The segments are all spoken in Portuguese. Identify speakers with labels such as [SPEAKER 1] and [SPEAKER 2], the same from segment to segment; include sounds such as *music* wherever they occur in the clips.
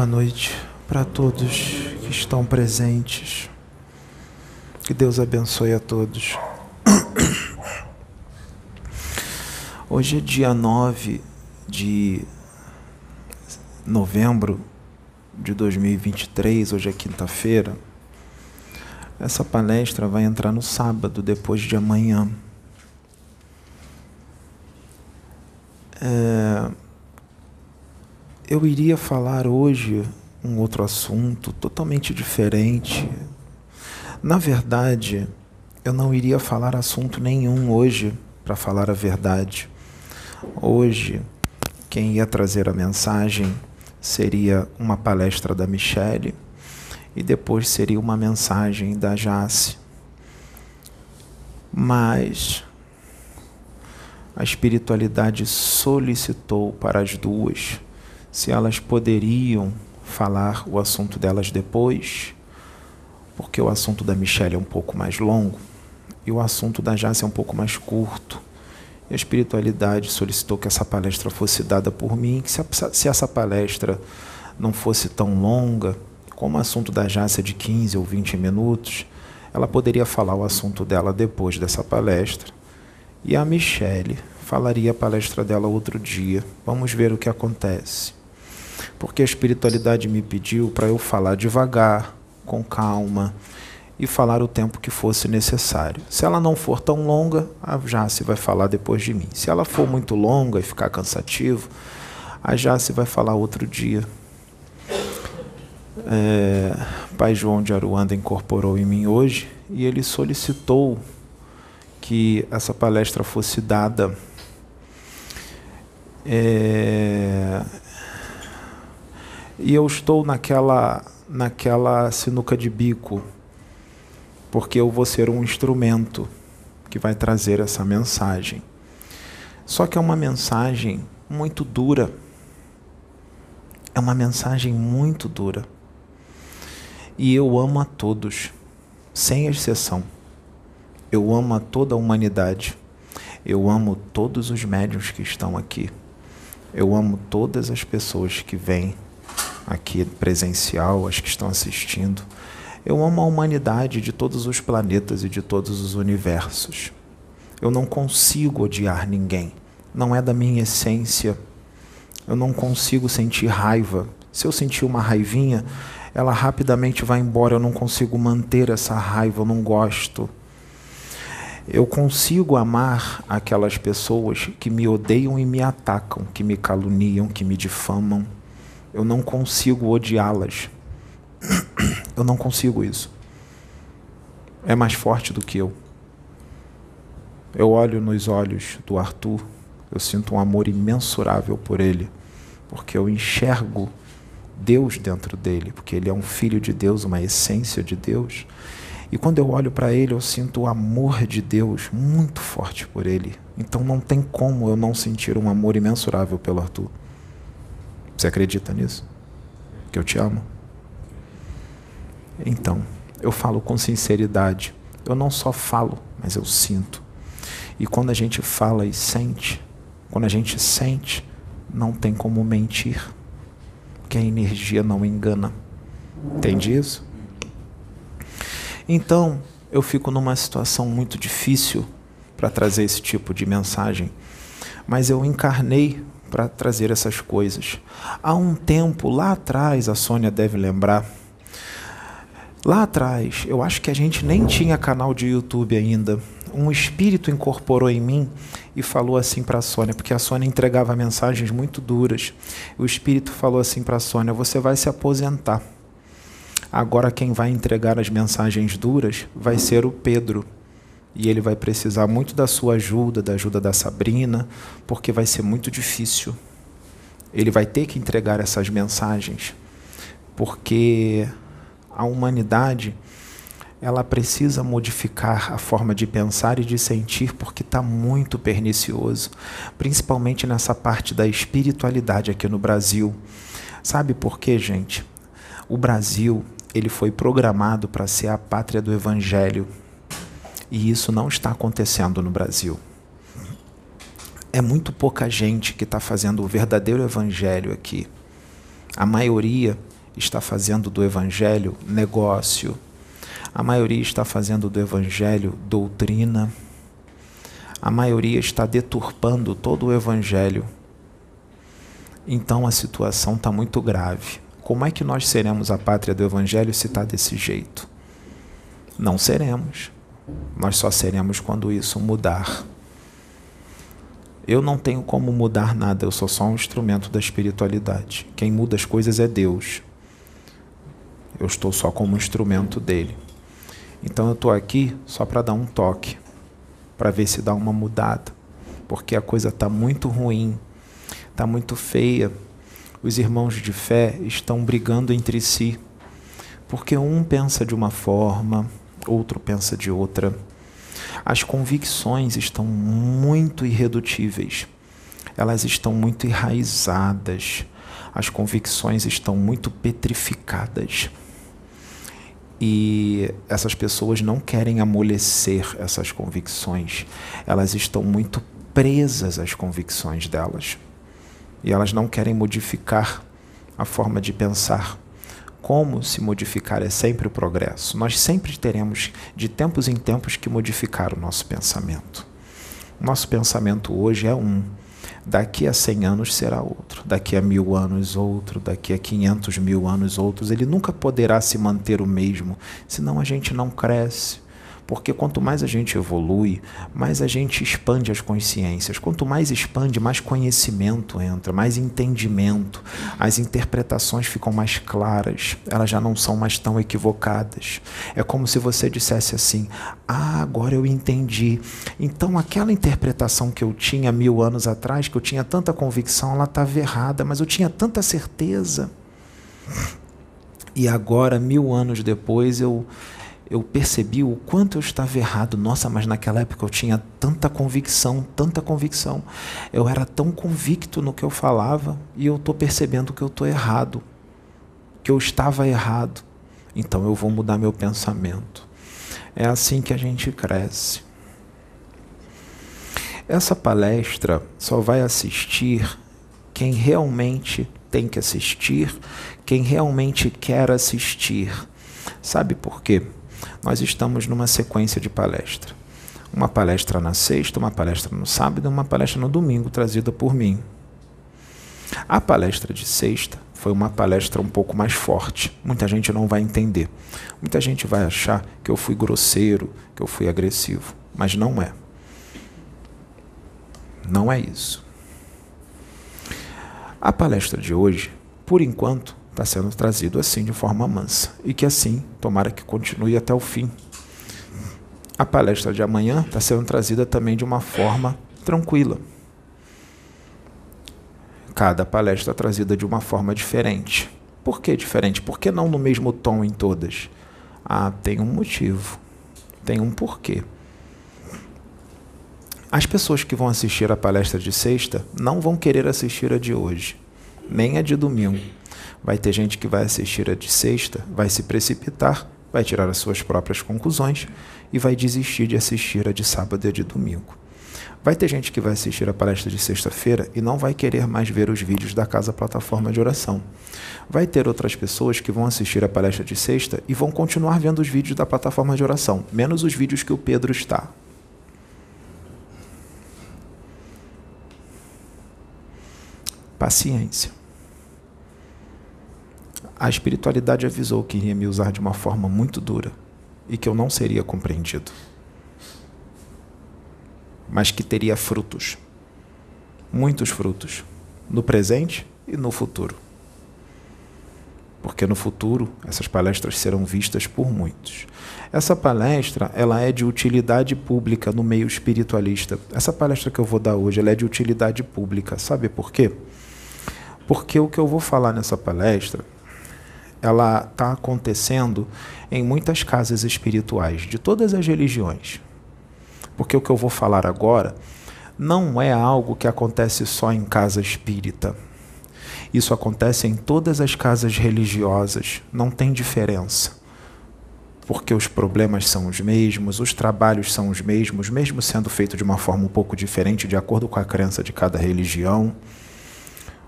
[SPEAKER 1] Boa noite para todos que estão presentes. Que Deus abençoe a todos. Hoje é dia 9 de novembro de 2023, hoje é quinta-feira. Essa palestra vai entrar no sábado, depois de amanhã. É eu iria falar hoje um outro assunto totalmente diferente. Na verdade, eu não iria falar assunto nenhum hoje, para falar a verdade. Hoje, quem ia trazer a mensagem seria uma palestra da Michele e depois seria uma mensagem da Jace. Mas a espiritualidade solicitou para as duas se elas poderiam falar o assunto delas depois, porque o assunto da Michelle é um pouco mais longo e o assunto da Jace é um pouco mais curto. E a espiritualidade solicitou que essa palestra fosse dada por mim, que se, essa palestra não fosse tão longa, como o assunto da Jace é de 15 ou 20 minutos, ela poderia falar o assunto dela depois dessa palestra. E a Michelle falaria a palestra dela outro dia. Vamos ver o que acontece porque a espiritualidade me pediu para eu falar devagar, com calma e falar o tempo que fosse necessário. Se ela não for tão longa, a Jace vai falar depois de mim. Se ela for muito longa e ficar cansativo, a Jace vai falar outro dia. É, Pai João de Aruanda incorporou em mim hoje e ele solicitou que essa palestra fosse dada é, e eu estou naquela naquela sinuca de bico, porque eu vou ser um instrumento que vai trazer essa mensagem. Só que é uma mensagem muito dura. É uma mensagem muito dura. E eu amo a todos, sem exceção. Eu amo a toda a humanidade. Eu amo todos os médios que estão aqui. Eu amo todas as pessoas que vêm aqui presencial, as que estão assistindo. Eu amo a humanidade de todos os planetas e de todos os universos. Eu não consigo odiar ninguém. Não é da minha essência. Eu não consigo sentir raiva. Se eu sentir uma raivinha, ela rapidamente vai embora. Eu não consigo manter essa raiva. Eu não gosto. Eu consigo amar aquelas pessoas que me odeiam e me atacam, que me caluniam, que me difamam eu não consigo odiá-las. *clears throat* Eu não consigo isso. É mais forte do que eu. Eu olho nos olhos do Arthur, eu sinto um amor imensurável por ele, porque eu enxergo Deus dentro dele, porque ele é um filho de Deus, uma essência de Deus. E quando eu olho para ele, eu sinto o amor de Deus muito forte por ele. Então não tem como eu não sentir um amor imensurável pelo Arthur. Você acredita nisso? Que eu te amo? Então, eu falo com sinceridade. Eu não só falo, mas eu sinto. E quando a gente fala e sente, quando a gente sente, não tem como mentir. Que a energia não engana. Entende isso? Então, eu fico numa situação muito difícil para trazer esse tipo de mensagem, mas eu encarnei para trazer essas coisas. Há um tempo, lá atrás, a Sônia deve lembrar, lá atrás, eu acho que a gente nem tinha canal de YouTube ainda. Um espírito incorporou em mim e falou assim para a Sônia, porque a Sônia entregava mensagens muito duras. O espírito falou assim para a Sônia: Você vai se aposentar. Agora, quem vai entregar as mensagens duras vai ser o Pedro e ele vai precisar muito da sua ajuda, da ajuda da Sabrina, porque vai ser muito difícil. Ele vai ter que entregar essas mensagens, porque a humanidade ela precisa modificar a forma de pensar e de sentir porque está muito pernicioso, principalmente nessa parte da espiritualidade aqui no Brasil. Sabe por quê, gente? O Brasil ele foi programado para ser a pátria do Evangelho. E isso não está acontecendo no Brasil. É muito pouca gente que está fazendo o verdadeiro evangelho aqui. A maioria está fazendo do evangelho negócio. A maioria está fazendo do evangelho doutrina. A maioria está deturpando todo o evangelho. Então a situação está muito grave. Como é que nós seremos a pátria do evangelho se está desse jeito? Não seremos. Nós só seremos quando isso mudar. Eu não tenho como mudar nada, eu sou só um instrumento da espiritualidade. Quem muda as coisas é Deus. Eu estou só como instrumento dele. Então eu estou aqui só para dar um toque, para ver se dá uma mudada, porque a coisa está muito ruim, está muito feia. Os irmãos de fé estão brigando entre si, porque um pensa de uma forma, outro pensa de outra. As convicções estão muito irredutíveis, elas estão muito enraizadas, as convicções estão muito petrificadas. E essas pessoas não querem amolecer essas convicções, elas estão muito presas às convicções delas. E elas não querem modificar a forma de pensar. Como se modificar é sempre o progresso. Nós sempre teremos, de tempos em tempos, que modificar o nosso pensamento. Nosso pensamento hoje é um, daqui a 100 anos será outro, daqui a mil anos outro, daqui a 500 mil anos outros. Ele nunca poderá se manter o mesmo, senão a gente não cresce. Porque quanto mais a gente evolui, mais a gente expande as consciências. Quanto mais expande, mais conhecimento entra, mais entendimento. As interpretações ficam mais claras, elas já não são mais tão equivocadas. É como se você dissesse assim: Ah, agora eu entendi. Então aquela interpretação que eu tinha mil anos atrás, que eu tinha tanta convicção, ela estava errada, mas eu tinha tanta certeza. E agora, mil anos depois, eu eu percebi o quanto eu estava errado. Nossa, mas naquela época eu tinha tanta convicção, tanta convicção. Eu era tão convicto no que eu falava e eu estou percebendo que eu estou errado, que eu estava errado. Então eu vou mudar meu pensamento. É assim que a gente cresce. Essa palestra só vai assistir quem realmente tem que assistir, quem realmente quer assistir. Sabe por quê? Nós estamos numa sequência de palestra. Uma palestra na sexta, uma palestra no sábado uma palestra no domingo, trazida por mim. A palestra de sexta foi uma palestra um pouco mais forte. Muita gente não vai entender. Muita gente vai achar que eu fui grosseiro, que eu fui agressivo. Mas não é. Não é isso. A palestra de hoje, por enquanto, está sendo trazido assim de forma mansa e que assim, tomara que continue até o fim. A palestra de amanhã está sendo trazida também de uma forma tranquila. Cada palestra é trazida de uma forma diferente. Por que diferente? Por que não no mesmo tom em todas? Ah, tem um motivo, tem um porquê. As pessoas que vão assistir a palestra de sexta não vão querer assistir a de hoje, nem a de domingo Vai ter gente que vai assistir a de sexta, vai se precipitar, vai tirar as suas próprias conclusões e vai desistir de assistir a de sábado e a de domingo. Vai ter gente que vai assistir a palestra de sexta-feira e não vai querer mais ver os vídeos da Casa Plataforma de Oração. Vai ter outras pessoas que vão assistir a palestra de sexta e vão continuar vendo os vídeos da plataforma de oração, menos os vídeos que o Pedro está. Paciência. A espiritualidade avisou que iria me usar de uma forma muito dura e que eu não seria compreendido, mas que teria frutos, muitos frutos, no presente e no futuro. Porque no futuro essas palestras serão vistas por muitos. Essa palestra, ela é de utilidade pública no meio espiritualista. Essa palestra que eu vou dar hoje, ela é de utilidade pública. Sabe por quê? Porque o que eu vou falar nessa palestra ela está acontecendo em muitas casas espirituais de todas as religiões. Porque o que eu vou falar agora não é algo que acontece só em casa espírita. Isso acontece em todas as casas religiosas, não tem diferença. Porque os problemas são os mesmos, os trabalhos são os mesmos, mesmo sendo feito de uma forma um pouco diferente, de acordo com a crença de cada religião.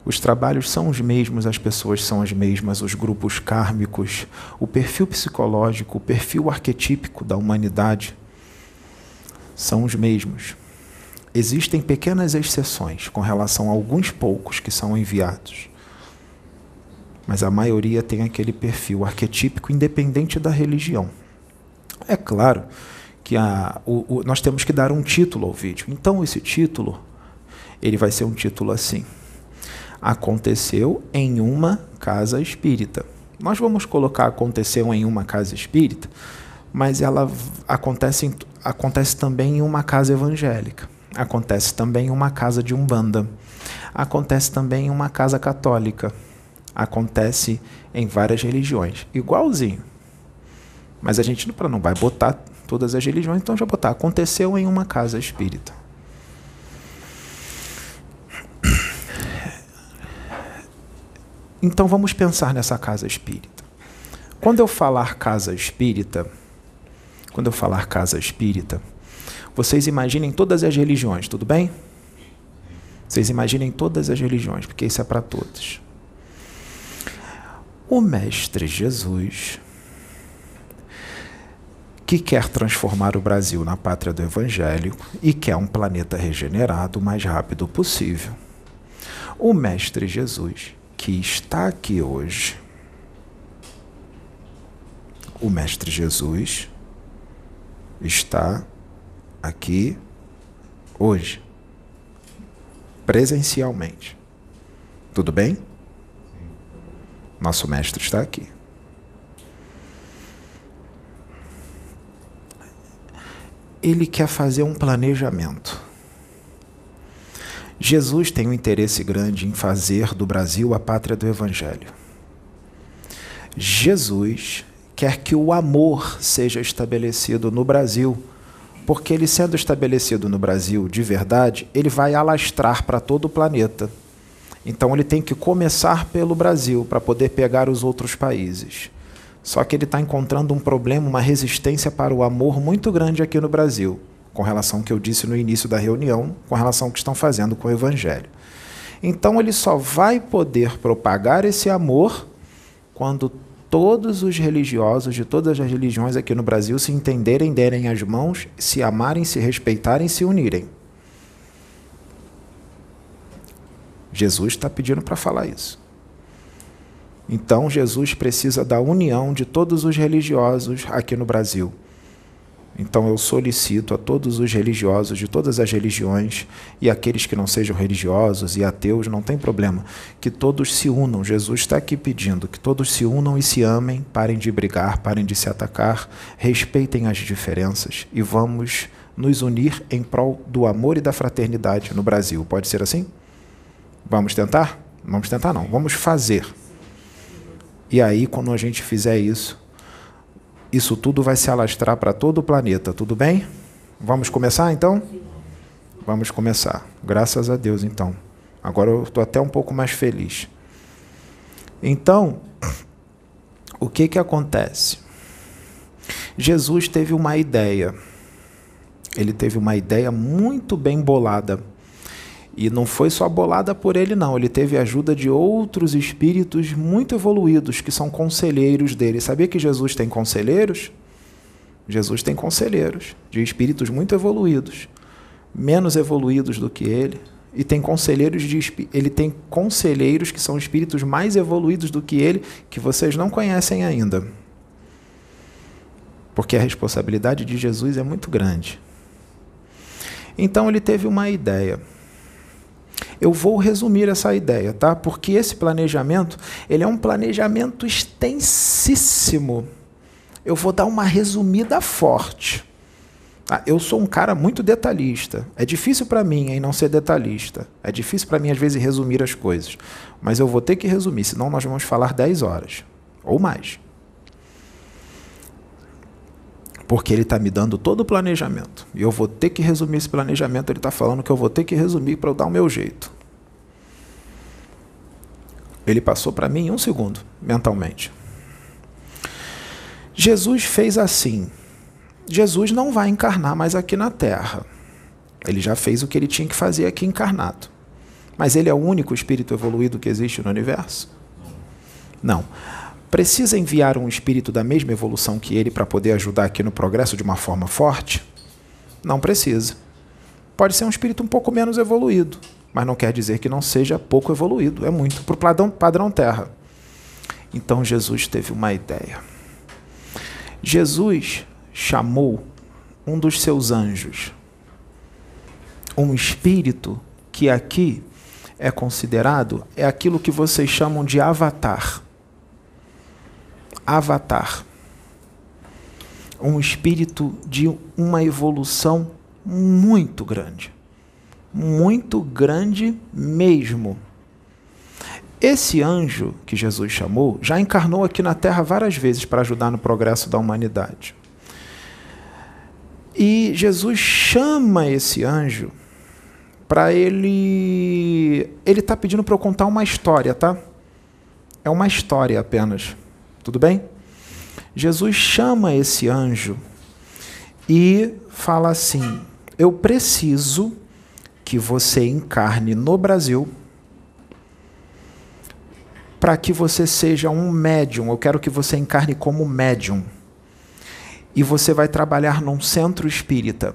[SPEAKER 1] Os trabalhos são os mesmos, as pessoas são as mesmas, os grupos kármicos, o perfil psicológico, o perfil arquetípico da humanidade são os mesmos. Existem pequenas exceções com relação a alguns poucos que são enviados. Mas a maioria tem aquele perfil arquetípico independente da religião. É claro que a, o, o, nós temos que dar um título ao vídeo. Então esse título ele vai ser um título assim: Aconteceu em uma casa espírita. Nós vamos colocar aconteceu em uma casa espírita, mas ela acontece, acontece também em uma casa evangélica. Acontece também em uma casa de umbanda. Acontece também em uma casa católica. Acontece em várias religiões. Igualzinho. Mas a gente não vai botar todas as religiões, então já botar aconteceu em uma casa espírita. Então vamos pensar nessa casa espírita. Quando eu falar casa espírita, quando eu falar casa espírita, vocês imaginem todas as religiões, tudo bem? Vocês imaginem todas as religiões, porque isso é para todos. O Mestre Jesus, que quer transformar o Brasil na pátria do Evangelho e quer um planeta regenerado o mais rápido possível. O Mestre Jesus, que está aqui hoje, o Mestre Jesus está aqui hoje, presencialmente. Tudo bem? Nosso mestre está aqui. Ele quer fazer um planejamento. Jesus tem um interesse grande em fazer do Brasil a pátria do Evangelho. Jesus quer que o amor seja estabelecido no Brasil porque ele sendo estabelecido no Brasil de verdade, ele vai alastrar para todo o planeta. Então ele tem que começar pelo Brasil para poder pegar os outros países. Só que ele está encontrando um problema, uma resistência para o amor muito grande aqui no Brasil, com relação ao que eu disse no início da reunião, com relação ao que estão fazendo com o Evangelho. Então ele só vai poder propagar esse amor quando todos os religiosos de todas as religiões aqui no Brasil se entenderem, derem as mãos, se amarem, se respeitarem, se unirem. Jesus está pedindo para falar isso. Então, Jesus precisa da união de todos os religiosos aqui no Brasil. Então eu solicito a todos os religiosos de todas as religiões e aqueles que não sejam religiosos e ateus, não tem problema, que todos se unam. Jesus está aqui pedindo que todos se unam e se amem, parem de brigar, parem de se atacar, respeitem as diferenças e vamos nos unir em prol do amor e da fraternidade no Brasil. Pode ser assim? Vamos tentar? Vamos tentar não, vamos fazer. E aí, quando a gente fizer isso, isso tudo vai se alastrar para todo o planeta, tudo bem? Vamos começar então? Vamos começar. Graças a Deus, então. Agora eu estou até um pouco mais feliz. Então, o que, que acontece? Jesus teve uma ideia. Ele teve uma ideia muito bem bolada e não foi só bolada por ele, não. Ele teve ajuda de outros espíritos muito evoluídos que são conselheiros dele. Sabia que Jesus tem conselheiros? Jesus tem conselheiros de espíritos muito evoluídos, menos evoluídos do que ele, e tem conselheiros de ele tem conselheiros que são espíritos mais evoluídos do que ele, que vocês não conhecem ainda. Porque a responsabilidade de Jesus é muito grande. Então ele teve uma ideia. Eu vou resumir essa ideia, tá? Porque esse planejamento, ele é um planejamento extensíssimo. Eu vou dar uma resumida forte. Ah, eu sou um cara muito detalhista. É difícil para mim em não ser detalhista. É difícil para mim às vezes resumir as coisas, mas eu vou ter que resumir, senão nós vamos falar 10 horas ou mais. Porque ele está me dando todo o planejamento. E eu vou ter que resumir esse planejamento. Ele está falando que eu vou ter que resumir para eu dar o meu jeito. Ele passou para mim em um segundo, mentalmente. Jesus fez assim. Jesus não vai encarnar mais aqui na Terra. Ele já fez o que ele tinha que fazer aqui encarnado. Mas ele é o único espírito evoluído que existe no universo? Não. Precisa enviar um espírito da mesma evolução que ele para poder ajudar aqui no progresso de uma forma forte? Não precisa. Pode ser um espírito um pouco menos evoluído, mas não quer dizer que não seja pouco evoluído. É muito para o padrão, padrão Terra. Então Jesus teve uma ideia. Jesus chamou um dos seus anjos, um espírito que aqui é considerado é aquilo que vocês chamam de avatar. Avatar. Um espírito de uma evolução muito grande. Muito grande mesmo. Esse anjo que Jesus chamou já encarnou aqui na Terra várias vezes para ajudar no progresso da humanidade. E Jesus chama esse anjo para ele. Ele está pedindo para eu contar uma história, tá? É uma história apenas. Tudo bem? Jesus chama esse anjo e fala assim: Eu preciso que você encarne no Brasil para que você seja um médium. Eu quero que você encarne como médium. E você vai trabalhar num centro espírita.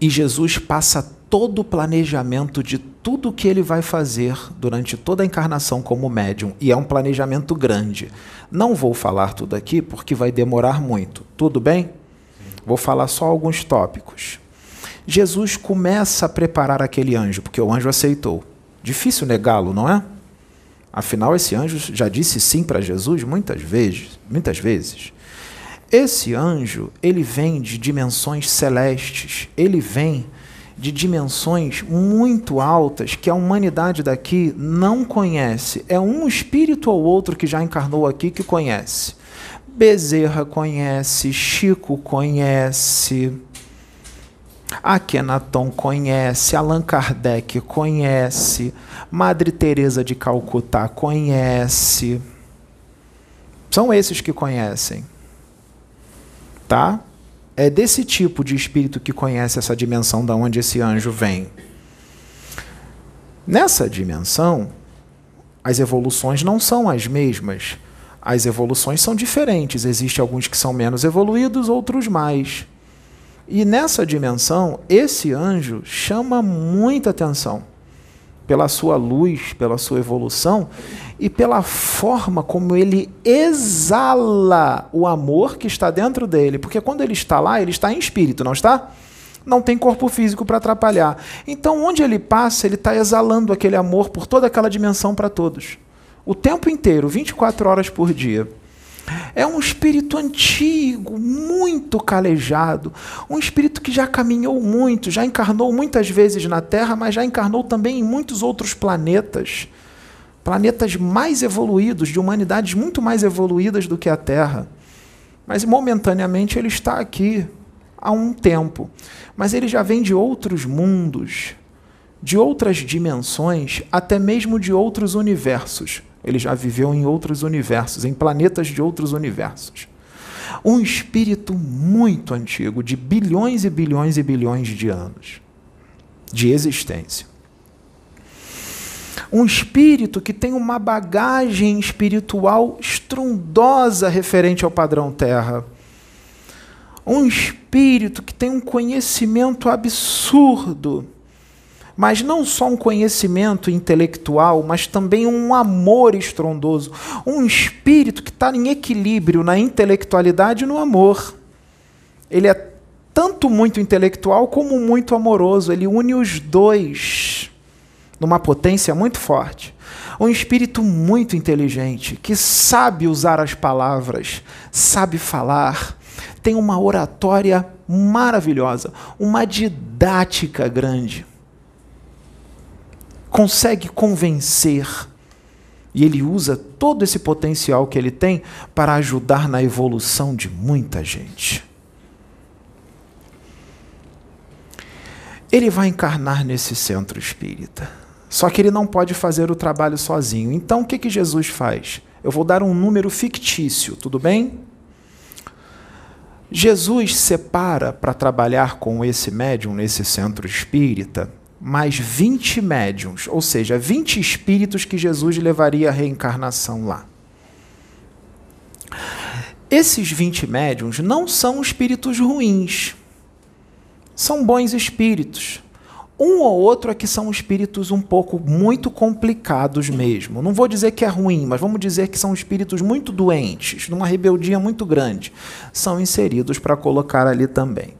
[SPEAKER 1] E Jesus passa todo o planejamento de tudo que ele vai fazer durante toda a encarnação como médium. E é um planejamento grande. Não vou falar tudo aqui porque vai demorar muito. Tudo bem? Vou falar só alguns tópicos. Jesus começa a preparar aquele anjo, porque o anjo aceitou. Difícil negá-lo, não é? Afinal, esse anjo já disse sim para Jesus muitas vezes, muitas vezes. Esse anjo, ele vem de dimensões celestes, ele vem de dimensões muito altas que a humanidade daqui não conhece. É um espírito ou outro que já encarnou aqui que conhece. Bezerra conhece, Chico conhece, Akhenaton conhece, Allan Kardec conhece, Madre Teresa de Calcutá conhece. São esses que conhecem. Tá? É desse tipo de espírito que conhece essa dimensão da onde esse anjo vem. Nessa dimensão, as evoluções não são as mesmas. As evoluções são diferentes. Existem alguns que são menos evoluídos, outros mais. E nessa dimensão, esse anjo chama muita atenção pela sua luz, pela sua evolução e pela forma como ele exala o amor que está dentro dele. Porque quando ele está lá, ele está em espírito, não está? Não tem corpo físico para atrapalhar. Então, onde ele passa, ele está exalando aquele amor por toda aquela dimensão para todos. O tempo inteiro, 24 horas por dia. É um espírito antigo, muito calejado, um espírito que já caminhou muito, já encarnou muitas vezes na Terra, mas já encarnou também em muitos outros planetas. Planetas mais evoluídos, de humanidades muito mais evoluídas do que a Terra. Mas momentaneamente ele está aqui há um tempo. Mas ele já vem de outros mundos, de outras dimensões, até mesmo de outros universos. Ele já viveu em outros universos, em planetas de outros universos. Um espírito muito antigo, de bilhões e bilhões e bilhões de anos de existência. Um espírito que tem uma bagagem espiritual estrondosa referente ao padrão Terra. Um espírito que tem um conhecimento absurdo mas não só um conhecimento intelectual, mas também um amor estrondoso, um espírito que está em equilíbrio na intelectualidade e no amor. Ele é tanto muito intelectual como muito amoroso, ele une os dois numa potência muito forte. Um espírito muito inteligente, que sabe usar as palavras, sabe falar, tem uma oratória maravilhosa, uma didática grande consegue convencer. E ele usa todo esse potencial que ele tem para ajudar na evolução de muita gente. Ele vai encarnar nesse centro espírita. Só que ele não pode fazer o trabalho sozinho. Então o que, que Jesus faz? Eu vou dar um número fictício, tudo bem? Jesus separa para trabalhar com esse médium nesse centro espírita mais 20 médiums, ou seja, 20 espíritos que Jesus levaria à reencarnação lá. Esses 20 médiums não são espíritos ruins, são bons espíritos. Um ou outro é que são espíritos um pouco muito complicados mesmo. Não vou dizer que é ruim, mas vamos dizer que são espíritos muito doentes, numa rebeldia muito grande. São inseridos para colocar ali também.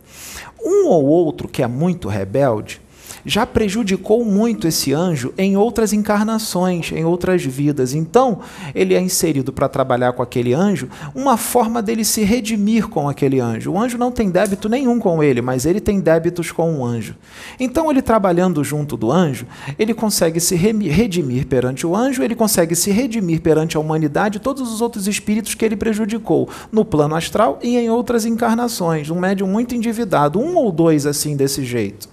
[SPEAKER 1] Um ou outro que é muito rebelde já prejudicou muito esse anjo em outras encarnações, em outras vidas. Então, ele é inserido para trabalhar com aquele anjo, uma forma dele se redimir com aquele anjo. O anjo não tem débito nenhum com ele, mas ele tem débitos com o anjo. Então, ele trabalhando junto do anjo, ele consegue se redimir perante o anjo, ele consegue se redimir perante a humanidade todos os outros espíritos que ele prejudicou no plano astral e em outras encarnações. Um médium muito endividado, um ou dois assim desse jeito.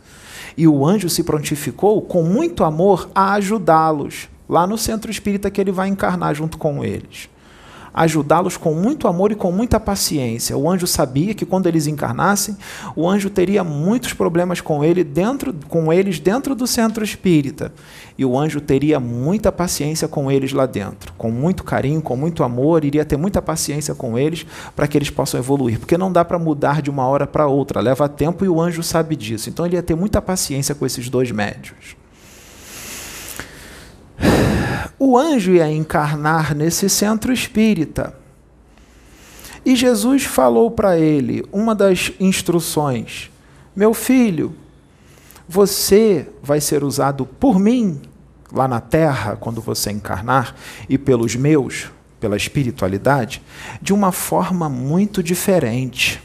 [SPEAKER 1] E o anjo se prontificou com muito amor a ajudá-los, lá no centro espírita que ele vai encarnar junto com eles ajudá-los com muito amor e com muita paciência. O anjo sabia que quando eles encarnassem, o anjo teria muitos problemas com ele dentro com eles dentro do centro espírita. E o anjo teria muita paciência com eles lá dentro, com muito carinho, com muito amor, iria ter muita paciência com eles para que eles possam evoluir, porque não dá para mudar de uma hora para outra, leva tempo e o anjo sabe disso. Então ele ia ter muita paciência com esses dois médios. O anjo ia encarnar nesse centro espírita. E Jesus falou para ele uma das instruções: Meu filho, você vai ser usado por mim lá na terra, quando você encarnar, e pelos meus, pela espiritualidade, de uma forma muito diferente.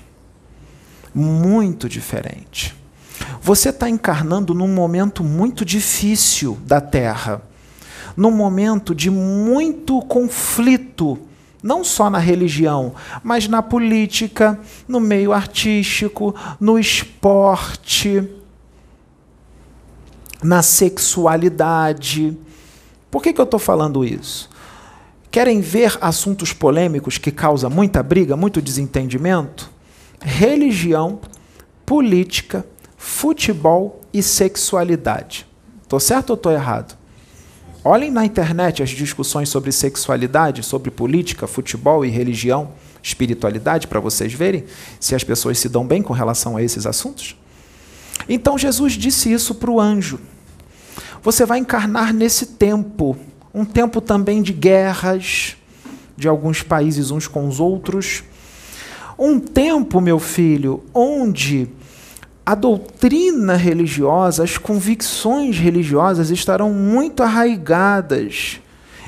[SPEAKER 1] Muito diferente. Você está encarnando num momento muito difícil da terra num momento de muito conflito, não só na religião, mas na política, no meio artístico, no esporte, na sexualidade. Por que, que eu estou falando isso? Querem ver assuntos polêmicos que causam muita briga, muito desentendimento? Religião, política, futebol e sexualidade. Estou certo ou estou errado? Olhem na internet as discussões sobre sexualidade, sobre política, futebol e religião, espiritualidade, para vocês verem se as pessoas se dão bem com relação a esses assuntos. Então Jesus disse isso para o anjo. Você vai encarnar nesse tempo, um tempo também de guerras de alguns países uns com os outros. Um tempo, meu filho, onde a doutrina religiosa, as convicções religiosas estarão muito arraigadas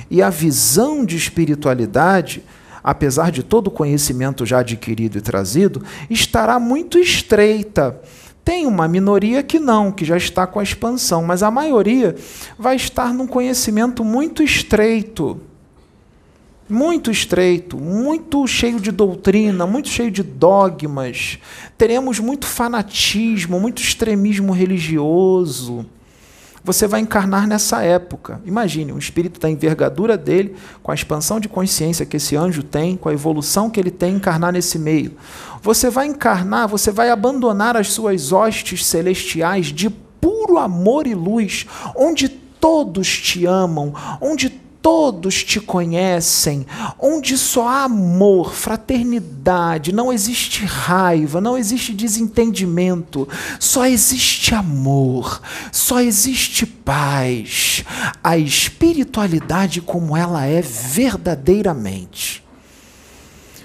[SPEAKER 1] e a visão de espiritualidade, apesar de todo o conhecimento já adquirido e trazido, estará muito estreita. Tem uma minoria que não, que já está com a expansão, mas a maioria vai estar num conhecimento muito estreito muito estreito, muito cheio de doutrina, muito cheio de dogmas. Teremos muito fanatismo, muito extremismo religioso. Você vai encarnar nessa época. Imagine, um espírito da envergadura dele, com a expansão de consciência que esse anjo tem, com a evolução que ele tem, encarnar nesse meio. Você vai encarnar, você vai abandonar as suas hostes celestiais de puro amor e luz, onde todos te amam, onde todos te conhecem, onde só há amor, fraternidade, não existe raiva, não existe desentendimento, só existe amor, só existe paz. A espiritualidade como ela é verdadeiramente.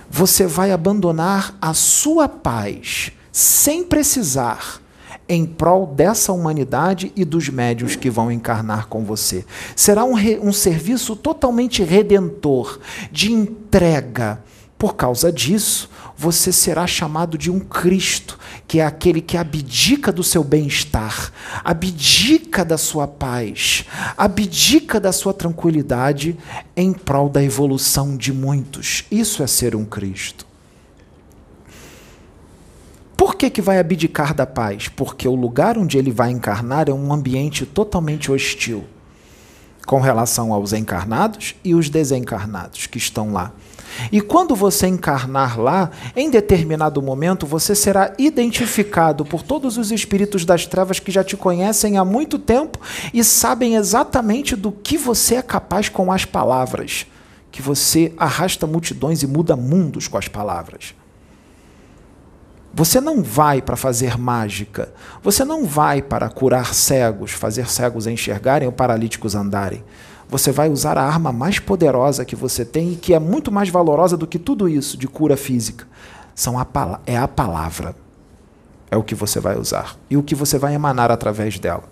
[SPEAKER 1] Você vai abandonar a sua paz sem precisar em prol dessa humanidade e dos médios que vão encarnar com você. Será um, um serviço totalmente redentor, de entrega. Por causa disso, você será chamado de um Cristo, que é aquele que abdica do seu bem-estar, abdica da sua paz, abdica da sua tranquilidade em prol da evolução de muitos. Isso é ser um Cristo. Por que, que vai abdicar da paz? Porque o lugar onde ele vai encarnar é um ambiente totalmente hostil. com relação aos encarnados e os desencarnados que estão lá. E quando você encarnar lá, em determinado momento você será identificado por todos os espíritos das trevas que já te conhecem há muito tempo e sabem exatamente do que você é capaz com as palavras, que você arrasta multidões e muda mundos com as palavras. Você não vai para fazer mágica. Você não vai para curar cegos, fazer cegos enxergarem ou paralíticos andarem. Você vai usar a arma mais poderosa que você tem e que é muito mais valorosa do que tudo isso de cura física. São a, é a palavra. É o que você vai usar. E o que você vai emanar através dela.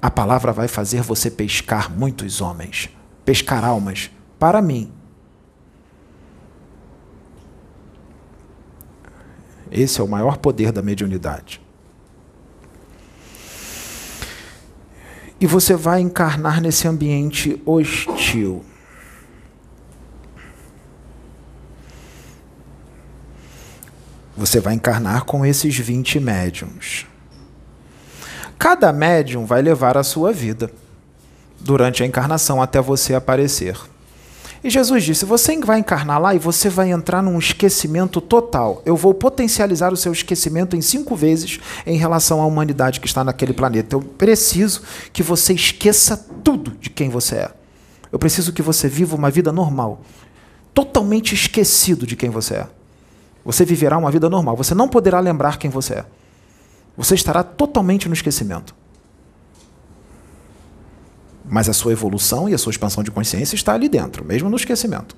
[SPEAKER 1] A palavra vai fazer você pescar muitos homens, pescar almas para mim, Esse é o maior poder da mediunidade. E você vai encarnar nesse ambiente hostil. Você vai encarnar com esses 20 médiums. Cada médium vai levar a sua vida durante a encarnação até você aparecer. E Jesus disse: Você vai encarnar lá e você vai entrar num esquecimento total. Eu vou potencializar o seu esquecimento em cinco vezes em relação à humanidade que está naquele planeta. Eu preciso que você esqueça tudo de quem você é. Eu preciso que você viva uma vida normal, totalmente esquecido de quem você é. Você viverá uma vida normal. Você não poderá lembrar quem você é. Você estará totalmente no esquecimento. Mas a sua evolução e a sua expansão de consciência está ali dentro, mesmo no esquecimento.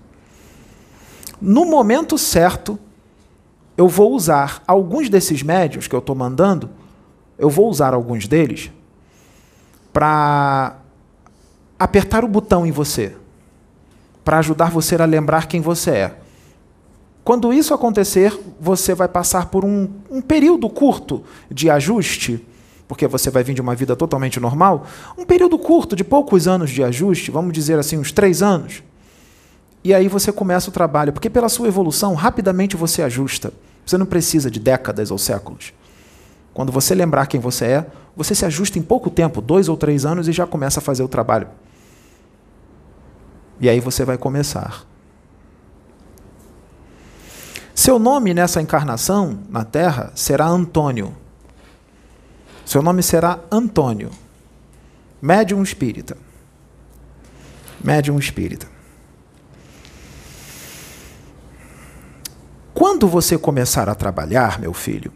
[SPEAKER 1] No momento certo, eu vou usar alguns desses médios que eu estou mandando, eu vou usar alguns deles para apertar o botão em você, para ajudar você a lembrar quem você é. Quando isso acontecer, você vai passar por um, um período curto de ajuste porque você vai vir de uma vida totalmente normal, um período curto de poucos anos de ajuste, vamos dizer assim, uns três anos. E aí você começa o trabalho, porque pela sua evolução, rapidamente você ajusta. Você não precisa de décadas ou séculos. Quando você lembrar quem você é, você se ajusta em pouco tempo, dois ou três anos, e já começa a fazer o trabalho. E aí você vai começar. Seu nome nessa encarnação na Terra será Antônio. Seu nome será Antônio, médium espírita. Médium espírita. Quando você começar a trabalhar, meu filho,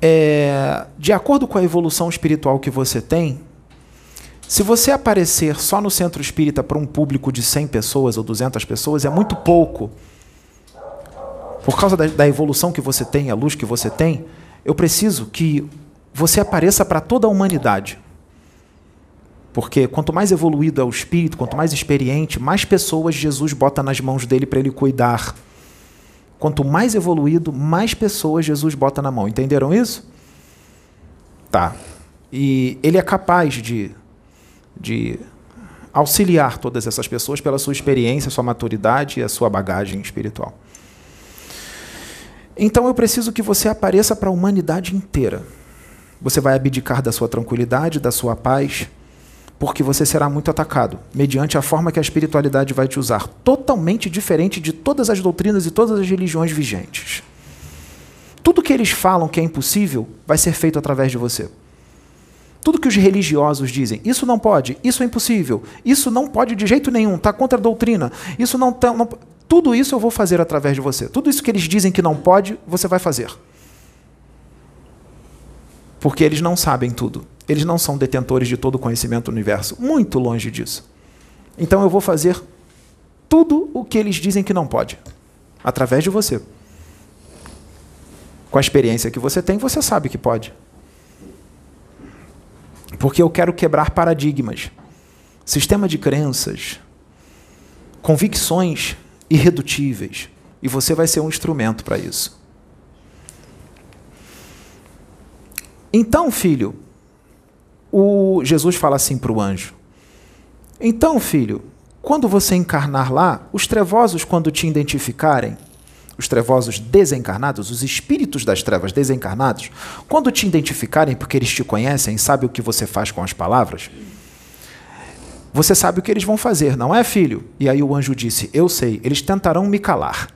[SPEAKER 1] é, de acordo com a evolução espiritual que você tem, se você aparecer só no centro espírita para um público de 100 pessoas ou 200 pessoas, é muito pouco. Por causa da, da evolução que você tem, a luz que você tem, eu preciso que você apareça para toda a humanidade. Porque quanto mais evoluído é o espírito, quanto mais experiente, mais pessoas Jesus bota nas mãos dele para ele cuidar. Quanto mais evoluído, mais pessoas Jesus bota na mão. Entenderam isso? Tá. E ele é capaz de, de auxiliar todas essas pessoas pela sua experiência, sua maturidade e a sua bagagem espiritual. Então eu preciso que você apareça para a humanidade inteira. Você vai abdicar da sua tranquilidade, da sua paz, porque você será muito atacado, mediante a forma que a espiritualidade vai te usar, totalmente diferente de todas as doutrinas e todas as religiões vigentes. Tudo que eles falam que é impossível vai ser feito através de você. Tudo que os religiosos dizem, isso não pode, isso é impossível, isso não pode de jeito nenhum, está contra a doutrina, isso não, tá, não tudo isso eu vou fazer através de você. Tudo isso que eles dizem que não pode, você vai fazer. Porque eles não sabem tudo. Eles não são detentores de todo o conhecimento do universo. Muito longe disso. Então eu vou fazer tudo o que eles dizem que não pode. Através de você. Com a experiência que você tem, você sabe que pode. Porque eu quero quebrar paradigmas, sistema de crenças, convicções irredutíveis. E você vai ser um instrumento para isso. Então, filho, o Jesus fala assim para o anjo: Então, filho, quando você encarnar lá, os trevosos, quando te identificarem, os trevosos desencarnados, os espíritos das trevas desencarnados, quando te identificarem porque eles te conhecem, sabem o que você faz com as palavras, você sabe o que eles vão fazer, não é, filho? E aí o anjo disse: Eu sei, eles tentarão me calar.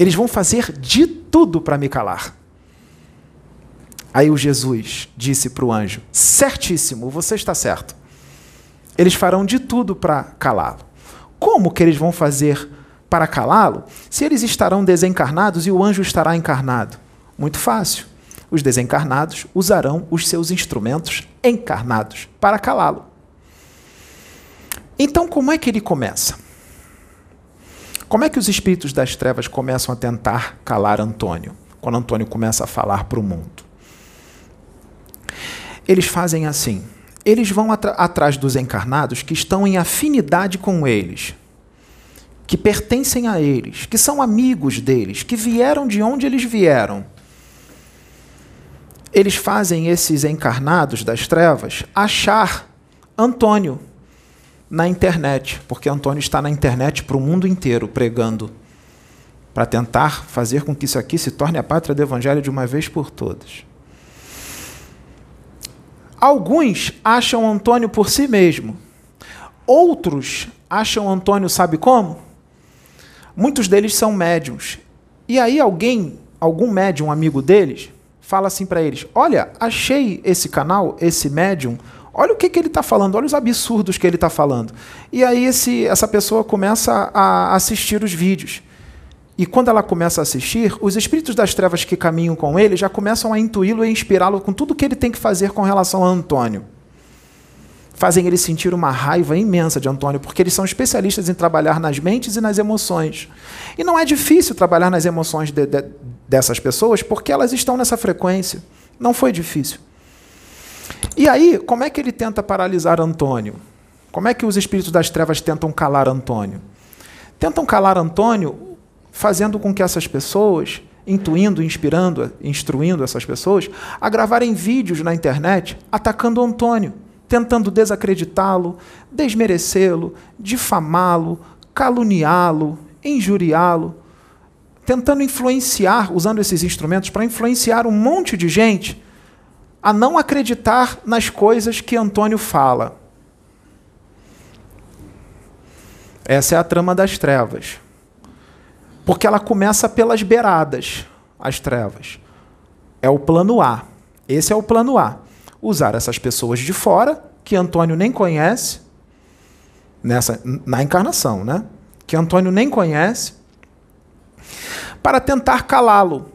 [SPEAKER 1] Eles vão fazer de tudo para me calar. Aí o Jesus disse para o anjo: Certíssimo, você está certo. Eles farão de tudo para calá-lo. Como que eles vão fazer para calá-lo se eles estarão desencarnados e o anjo estará encarnado? Muito fácil. Os desencarnados usarão os seus instrumentos encarnados para calá-lo. Então, como é que ele começa? Como é que os espíritos das trevas começam a tentar calar Antônio? Quando Antônio começa a falar para o mundo. Eles fazem assim: eles vão atrás dos encarnados que estão em afinidade com eles, que pertencem a eles, que são amigos deles, que vieram de onde eles vieram. Eles fazem esses encarnados das trevas achar Antônio na internet, porque Antônio está na internet para o mundo inteiro pregando, para tentar fazer com que isso aqui se torne a pátria do Evangelho de uma vez por todas. Alguns acham Antônio por si mesmo, outros acham Antônio, sabe como? Muitos deles são médiums. E aí alguém, algum médium amigo deles, fala assim para eles: Olha, achei esse canal, esse médium Olha o que, que ele está falando, olha os absurdos que ele está falando. E aí esse, essa pessoa começa a assistir os vídeos. E quando ela começa a assistir, os espíritos das trevas que caminham com ele já começam a intuí-lo e inspirá-lo com tudo que ele tem que fazer com relação a Antônio. Fazem ele sentir uma raiva imensa de Antônio, porque eles são especialistas em trabalhar nas mentes e nas emoções. E não é difícil trabalhar nas emoções de, de, dessas pessoas, porque elas estão nessa frequência. Não foi difícil. E aí, como é que ele tenta paralisar Antônio? Como é que os espíritos das trevas tentam calar Antônio? Tentam calar Antônio fazendo com que essas pessoas, intuindo, inspirando, instruindo essas pessoas, a gravarem vídeos na internet atacando Antônio, tentando desacreditá-lo, desmerecê-lo, difamá-lo, caluniá-lo, injuriá-lo, tentando influenciar, usando esses instrumentos para influenciar um monte de gente a não acreditar nas coisas que Antônio fala. Essa é a trama das trevas. Porque ela começa pelas beiradas, as trevas. É o plano A. Esse é o plano A. Usar essas pessoas de fora, que Antônio nem conhece, nessa, na encarnação, né? Que Antônio nem conhece, para tentar calá-lo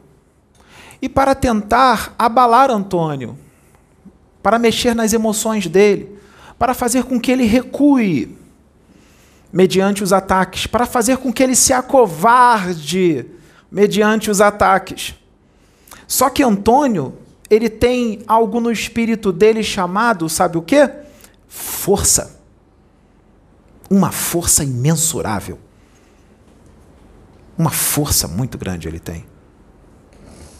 [SPEAKER 1] e para tentar abalar Antônio, para mexer nas emoções dele, para fazer com que ele recue mediante os ataques, para fazer com que ele se acovarde mediante os ataques. Só que Antônio, ele tem algo no espírito dele chamado, sabe o quê? Força. Uma força imensurável. Uma força muito grande ele tem.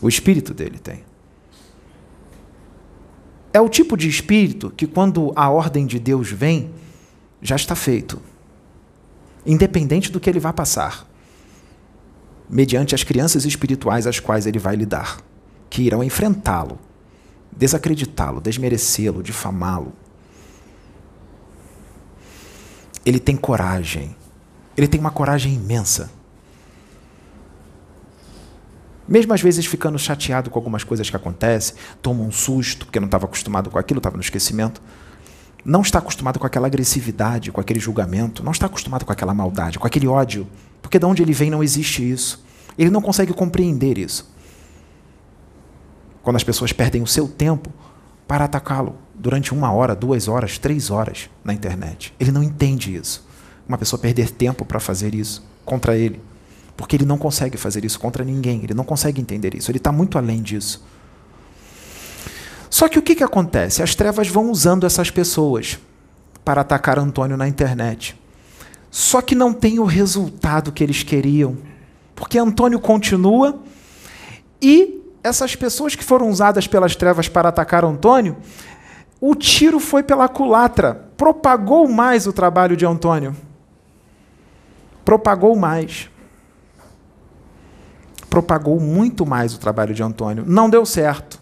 [SPEAKER 1] O espírito dele tem. É o tipo de espírito que, quando a ordem de Deus vem, já está feito. Independente do que ele vá passar. Mediante as crianças espirituais às quais ele vai lidar, que irão enfrentá-lo, desacreditá-lo, desmerecê-lo, difamá-lo. Ele tem coragem. Ele tem uma coragem imensa mesmo às vezes ficando chateado com algumas coisas que acontecem, toma um susto, porque não estava acostumado com aquilo, estava no esquecimento. Não está acostumado com aquela agressividade, com aquele julgamento, não está acostumado com aquela maldade, com aquele ódio, porque de onde ele vem não existe isso. Ele não consegue compreender isso. Quando as pessoas perdem o seu tempo para atacá-lo durante uma hora, duas horas, três horas na internet, ele não entende isso. Uma pessoa perder tempo para fazer isso contra ele porque ele não consegue fazer isso contra ninguém, ele não consegue entender isso, ele está muito além disso. Só que o que, que acontece? As trevas vão usando essas pessoas para atacar Antônio na internet. Só que não tem o resultado que eles queriam. Porque Antônio continua e essas pessoas que foram usadas pelas trevas para atacar Antônio, o tiro foi pela culatra, propagou mais o trabalho de Antônio. Propagou mais. Propagou muito mais o trabalho de Antônio. Não deu certo.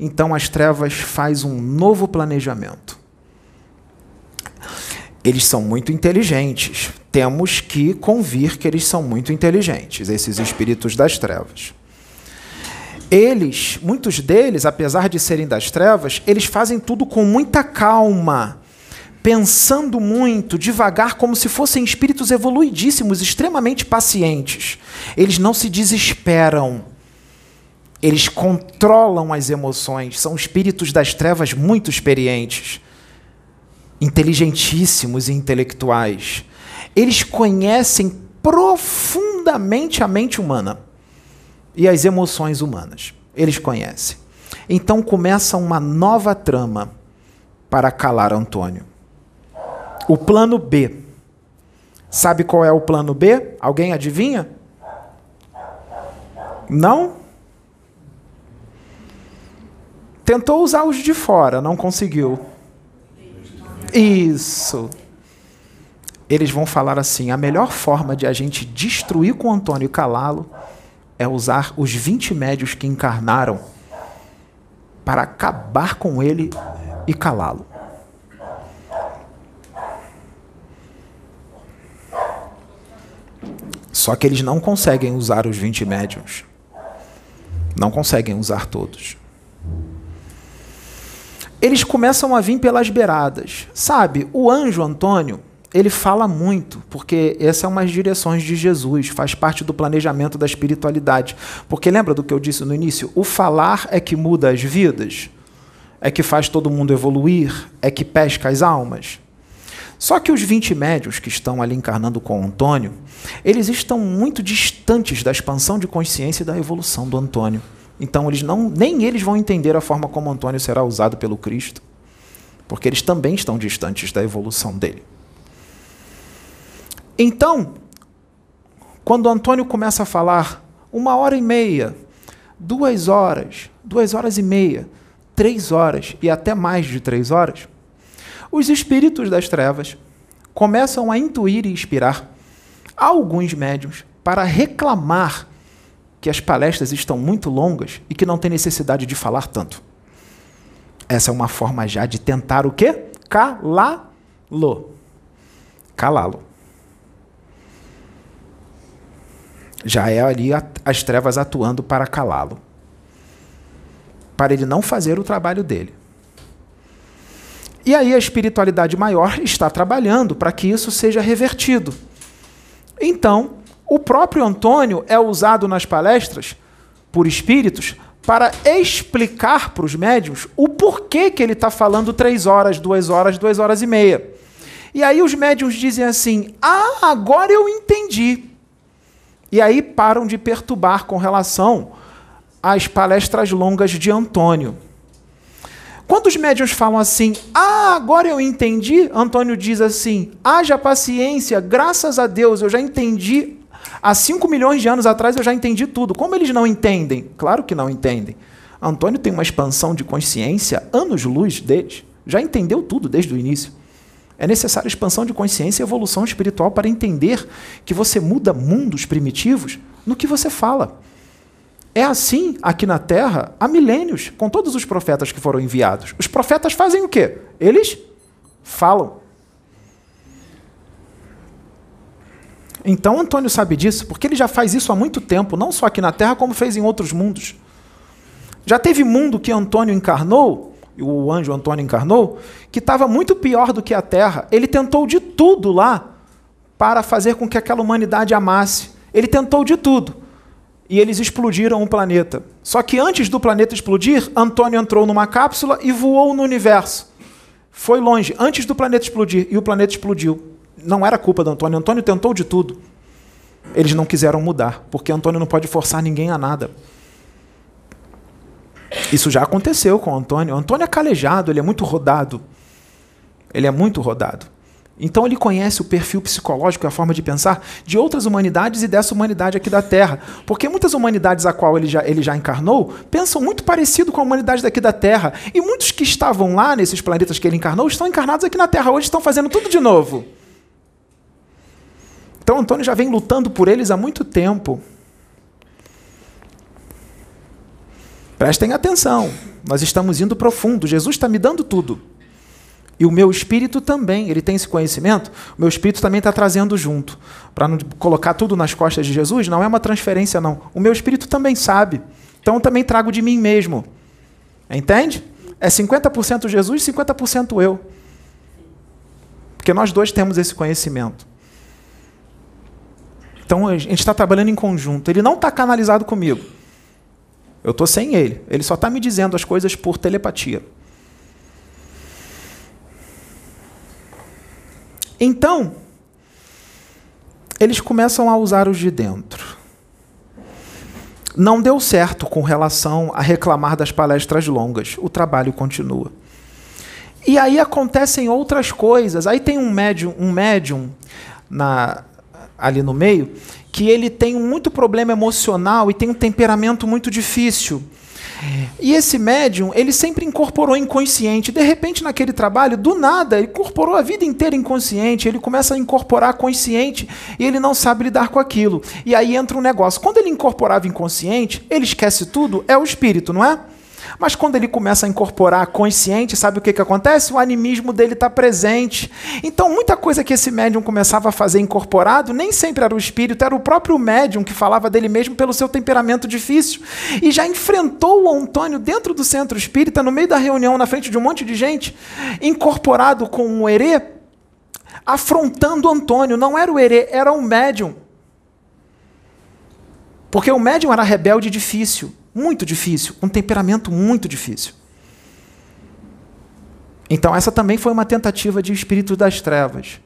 [SPEAKER 1] Então as trevas faz um novo planejamento. Eles são muito inteligentes. Temos que convir que eles são muito inteligentes, esses espíritos das trevas. Eles, muitos deles, apesar de serem das trevas, eles fazem tudo com muita calma, pensando muito, devagar, como se fossem espíritos evoluidíssimos, extremamente pacientes. Eles não se desesperam. Eles controlam as emoções, são espíritos das trevas muito experientes, inteligentíssimos e intelectuais. Eles conhecem profundamente a mente humana e as emoções humanas. Eles conhecem. Então começa uma nova trama para calar Antônio. O plano B. Sabe qual é o plano B? Alguém adivinha? Não? Tentou usar os de fora, não conseguiu. Isso. Eles vão falar assim: a melhor forma de a gente destruir com Antônio e calá-lo é usar os 20 médios que encarnaram para acabar com ele e calá-lo. Só que eles não conseguem usar os 20 médios. Não conseguem usar todos. Eles começam a vir pelas beiradas. Sabe, o anjo Antônio, ele fala muito, porque essas são umas direções de Jesus, faz parte do planejamento da espiritualidade. Porque lembra do que eu disse no início? O falar é que muda as vidas, é que faz todo mundo evoluir, é que pesca as almas. Só que os 20 médios que estão ali encarnando com Antônio, eles estão muito distantes da expansão de consciência e da evolução do Antônio. Então eles não, nem eles vão entender a forma como Antônio será usado pelo Cristo, porque eles também estão distantes da evolução dele. Então, quando Antônio começa a falar uma hora e meia, duas horas, duas horas e meia, três horas e até mais de três horas, os espíritos das trevas começam a intuir e inspirar alguns médiums para reclamar que as palestras estão muito longas e que não tem necessidade de falar tanto. Essa é uma forma já de tentar o quê? Calá-lo. Calá-lo. Já é ali as trevas atuando para calá-lo. Para ele não fazer o trabalho dele. E aí a espiritualidade maior está trabalhando para que isso seja revertido. Então, o próprio Antônio é usado nas palestras por espíritos para explicar para os médiums o porquê que ele está falando três horas, duas horas, duas horas e meia. E aí os médiums dizem assim: Ah, agora eu entendi. E aí param de perturbar com relação às palestras longas de Antônio. Quando os médiuns falam assim, ah, agora eu entendi, Antônio diz assim: haja paciência, graças a Deus, eu já entendi. Há 5 milhões de anos atrás eu já entendi tudo. Como eles não entendem? Claro que não entendem. Antônio tem uma expansão de consciência anos-luz deles. Já entendeu tudo desde o início. É necessária expansão de consciência e evolução espiritual para entender que você muda mundos primitivos no que você fala. É assim aqui na Terra há milênios, com todos os profetas que foram enviados. Os profetas fazem o quê? Eles falam. Então Antônio sabe disso, porque ele já faz isso há muito tempo, não só aqui na Terra, como fez em outros mundos. Já teve mundo que Antônio encarnou o anjo Antônio encarnou, que estava muito pior do que a Terra. Ele tentou de tudo lá para fazer com que aquela humanidade amasse. Ele tentou de tudo. E eles explodiram o planeta. Só que antes do planeta explodir, Antônio entrou numa cápsula e voou no universo. Foi longe, antes do planeta explodir, e o planeta explodiu. Não era culpa do Antônio. Antônio tentou de tudo. Eles não quiseram mudar, porque Antônio não pode forçar ninguém a nada. Isso já aconteceu com o Antônio. O Antônio é calejado, ele é muito rodado. Ele é muito rodado. Então ele conhece o perfil psicológico e a forma de pensar de outras humanidades e dessa humanidade aqui da Terra. Porque muitas humanidades a qual ele já, ele já encarnou pensam muito parecido com a humanidade daqui da Terra. E muitos que estavam lá nesses planetas que ele encarnou estão encarnados aqui na Terra. Hoje estão fazendo tudo de novo. Então Antônio já vem lutando por eles há muito tempo. Prestem atenção, nós estamos indo profundo. Jesus está me dando tudo. E o meu espírito também, ele tem esse conhecimento, o meu espírito também está trazendo junto. Para não colocar tudo nas costas de Jesus, não é uma transferência, não. O meu espírito também sabe. Então eu também trago de mim mesmo. Entende? É 50% Jesus, 50% eu. Porque nós dois temos esse conhecimento. Então a gente está trabalhando em conjunto. Ele não está canalizado comigo. Eu estou sem ele. Ele só está me dizendo as coisas por telepatia. Então, eles começam a usar os de dentro. Não deu certo com relação a reclamar das palestras longas. O trabalho continua. E aí acontecem outras coisas. Aí tem um médium, um médium na, ali no meio que ele tem muito problema emocional e tem um temperamento muito difícil. E esse médium, ele sempre incorporou inconsciente. De repente, naquele trabalho, do nada, ele incorporou a vida inteira inconsciente. Ele começa a incorporar consciente e ele não sabe lidar com aquilo. E aí entra um negócio. Quando ele incorporava inconsciente, ele esquece tudo, é o espírito, não é? Mas quando ele começa a incorporar consciente, sabe o que, que acontece? O animismo dele está presente. Então, muita coisa que esse médium começava a fazer incorporado, nem sempre era o espírito, era o próprio médium que falava dele mesmo pelo seu temperamento difícil. E já enfrentou o Antônio dentro do centro espírita, no meio da reunião, na frente de um monte de gente, incorporado com um herê, afrontando Antônio. Não era o herê, era o médium. Porque o médium era rebelde e difícil muito difícil, um temperamento muito difícil. Então, essa também foi uma tentativa de espírito das trevas.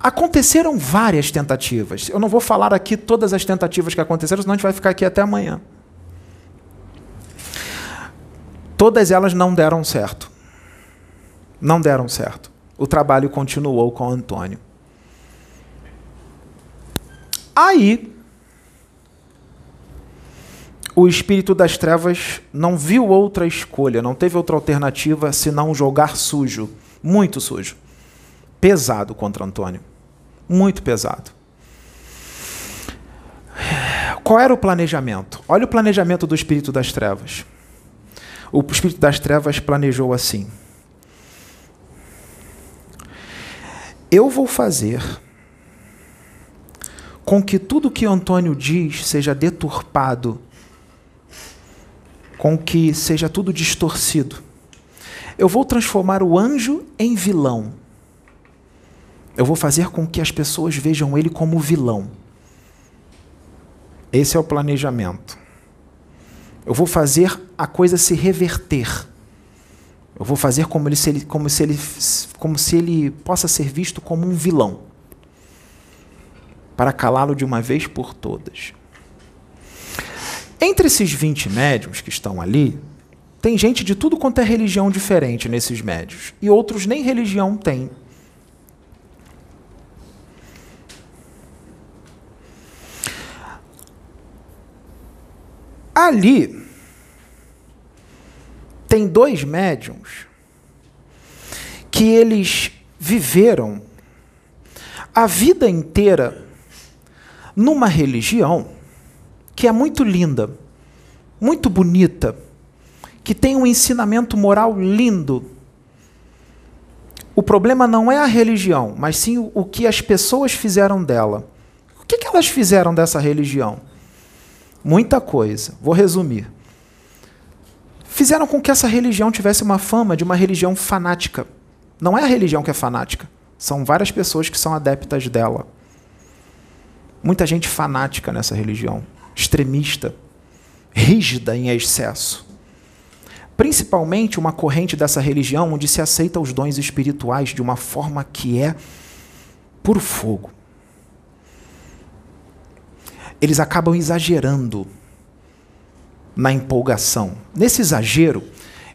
[SPEAKER 1] Aconteceram várias tentativas. Eu não vou falar aqui todas as tentativas que aconteceram, senão a gente vai ficar aqui até amanhã. Todas elas não deram certo. Não deram certo. O trabalho continuou com Antônio. Aí, o espírito das trevas não viu outra escolha, não teve outra alternativa senão jogar sujo, muito sujo, pesado contra Antônio, muito pesado. Qual era o planejamento? Olha o planejamento do espírito das trevas. O espírito das trevas planejou assim: Eu vou fazer com que tudo que Antônio diz seja deturpado com que seja tudo distorcido. Eu vou transformar o anjo em vilão. Eu vou fazer com que as pessoas vejam ele como vilão. Esse é o planejamento. Eu vou fazer a coisa se reverter. Eu vou fazer como, ele, se ele, como, se ele, como se ele possa ser visto como um vilão. Para calá-lo de uma vez por todas. Entre esses 20 médiums que estão ali, tem gente de tudo quanto é religião diferente nesses médios. E outros nem religião têm. Ali tem dois médiums que eles viveram a vida inteira numa religião que é muito linda, muito bonita, que tem um ensinamento moral lindo. O problema não é a religião, mas sim o que as pessoas fizeram dela. O que, elas fizeram dessa religião? Muita coisa. Vou resumir. Fizeram com que essa religião tivesse uma fama de uma religião fanática. Não é a religião que é fanática, são várias pessoas que são adeptas dela. Muita gente fanática nessa religião extremista, rígida em excesso. Principalmente uma corrente dessa religião onde se aceita os dons espirituais de uma forma que é por fogo. Eles acabam exagerando na empolgação. Nesse exagero,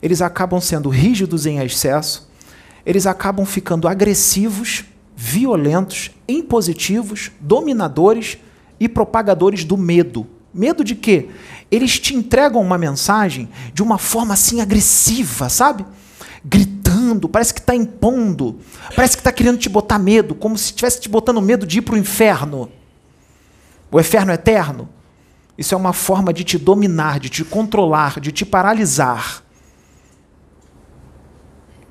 [SPEAKER 1] eles acabam sendo rígidos em excesso, eles acabam ficando agressivos, violentos, impositivos, dominadores e propagadores do medo. Medo de quê? Eles te entregam uma mensagem de uma forma assim agressiva, sabe? Gritando, parece que está impondo, parece que está querendo te botar medo, como se estivesse te botando medo de ir para o inferno, o inferno eterno. Isso é uma forma de te dominar, de te controlar, de te paralisar.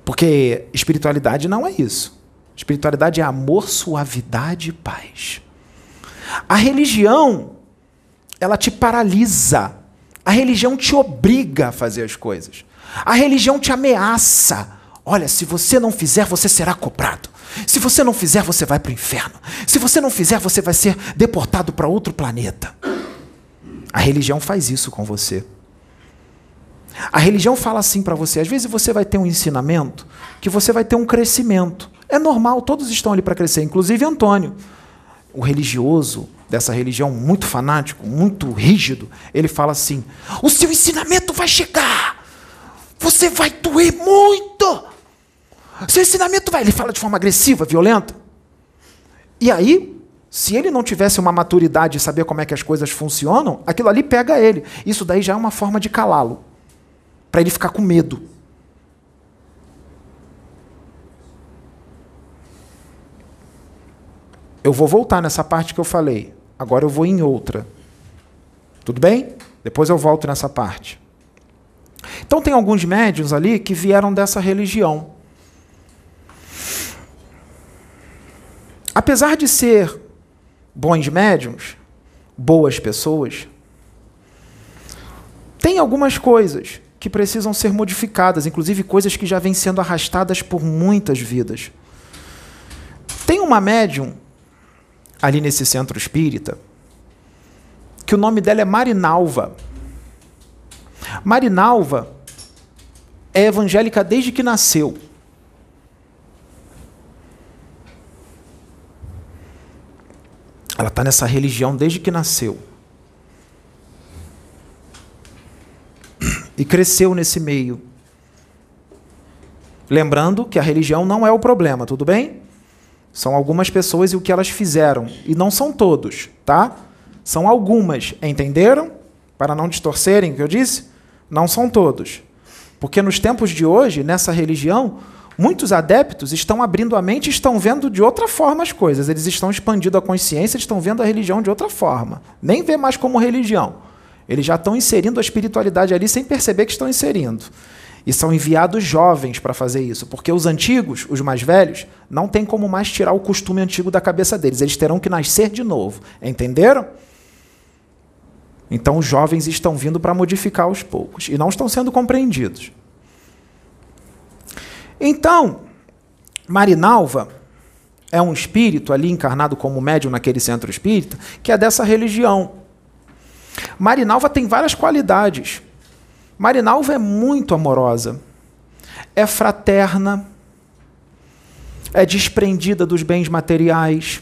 [SPEAKER 1] Porque espiritualidade não é isso. Espiritualidade é amor, suavidade e paz. A religião, ela te paralisa. A religião te obriga a fazer as coisas. A religião te ameaça. Olha, se você não fizer, você será cobrado. Se você não fizer, você vai para o inferno. Se você não fizer, você vai ser deportado para outro planeta. A religião faz isso com você. A religião fala assim para você: às vezes você vai ter um ensinamento que você vai ter um crescimento. É normal, todos estão ali para crescer, inclusive Antônio. O religioso dessa religião muito fanático, muito rígido, ele fala assim: o seu ensinamento vai chegar, você vai doer muito. Seu ensinamento vai. Ele fala de forma agressiva, violenta. E aí, se ele não tivesse uma maturidade de saber como é que as coisas funcionam, aquilo ali pega ele. Isso daí já é uma forma de calá-lo, para ele ficar com medo. Eu vou voltar nessa parte que eu falei. Agora eu vou em outra. Tudo bem? Depois eu volto nessa parte. Então tem alguns médiuns ali que vieram dessa religião. Apesar de ser bons médiums, boas pessoas, tem algumas coisas que precisam ser modificadas, inclusive coisas que já vêm sendo arrastadas por muitas vidas. Tem uma médium ali nesse centro espírita que o nome dela é Marinalva. Marinalva é evangélica desde que nasceu. Ela está nessa religião desde que nasceu. E cresceu nesse meio. Lembrando que a religião não é o problema, tudo bem? São algumas pessoas e o que elas fizeram. E não são todos, tá? São algumas, entenderam? Para não distorcerem o que eu disse? Não são todos. Porque nos tempos de hoje, nessa religião, Muitos adeptos estão abrindo a mente e estão vendo de outra forma as coisas. Eles estão expandindo a consciência, estão vendo a religião de outra forma. Nem vê mais como religião. Eles já estão inserindo a espiritualidade ali sem perceber que estão inserindo. E são enviados jovens para fazer isso, porque os antigos, os mais velhos, não tem como mais tirar o costume antigo da cabeça deles. Eles terão que nascer de novo. Entenderam? Então os jovens estão vindo para modificar aos poucos e não estão sendo compreendidos. Então, Marinalva é um espírito ali encarnado como médium naquele centro espírita, que é dessa religião. Marinalva tem várias qualidades. Marinalva é muito amorosa, é fraterna, é desprendida dos bens materiais,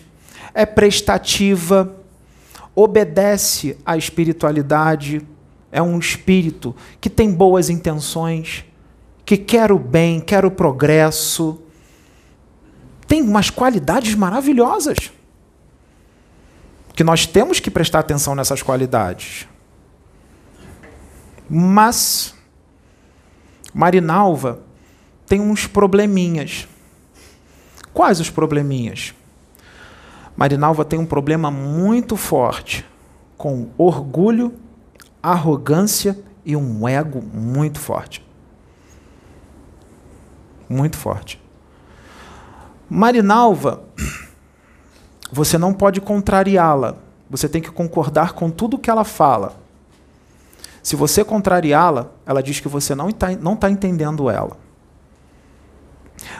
[SPEAKER 1] é prestativa, obedece à espiritualidade, é um espírito que tem boas intenções que quer o bem, quer o progresso, tem umas qualidades maravilhosas. Que nós temos que prestar atenção nessas qualidades. Mas Marinalva tem uns probleminhas. Quais os probleminhas? Marinalva tem um problema muito forte com orgulho, arrogância e um ego muito forte muito forte. Marinalva, você não pode contrariá-la. Você tem que concordar com tudo que ela fala. Se você contrariá-la, ela diz que você não está não tá entendendo ela.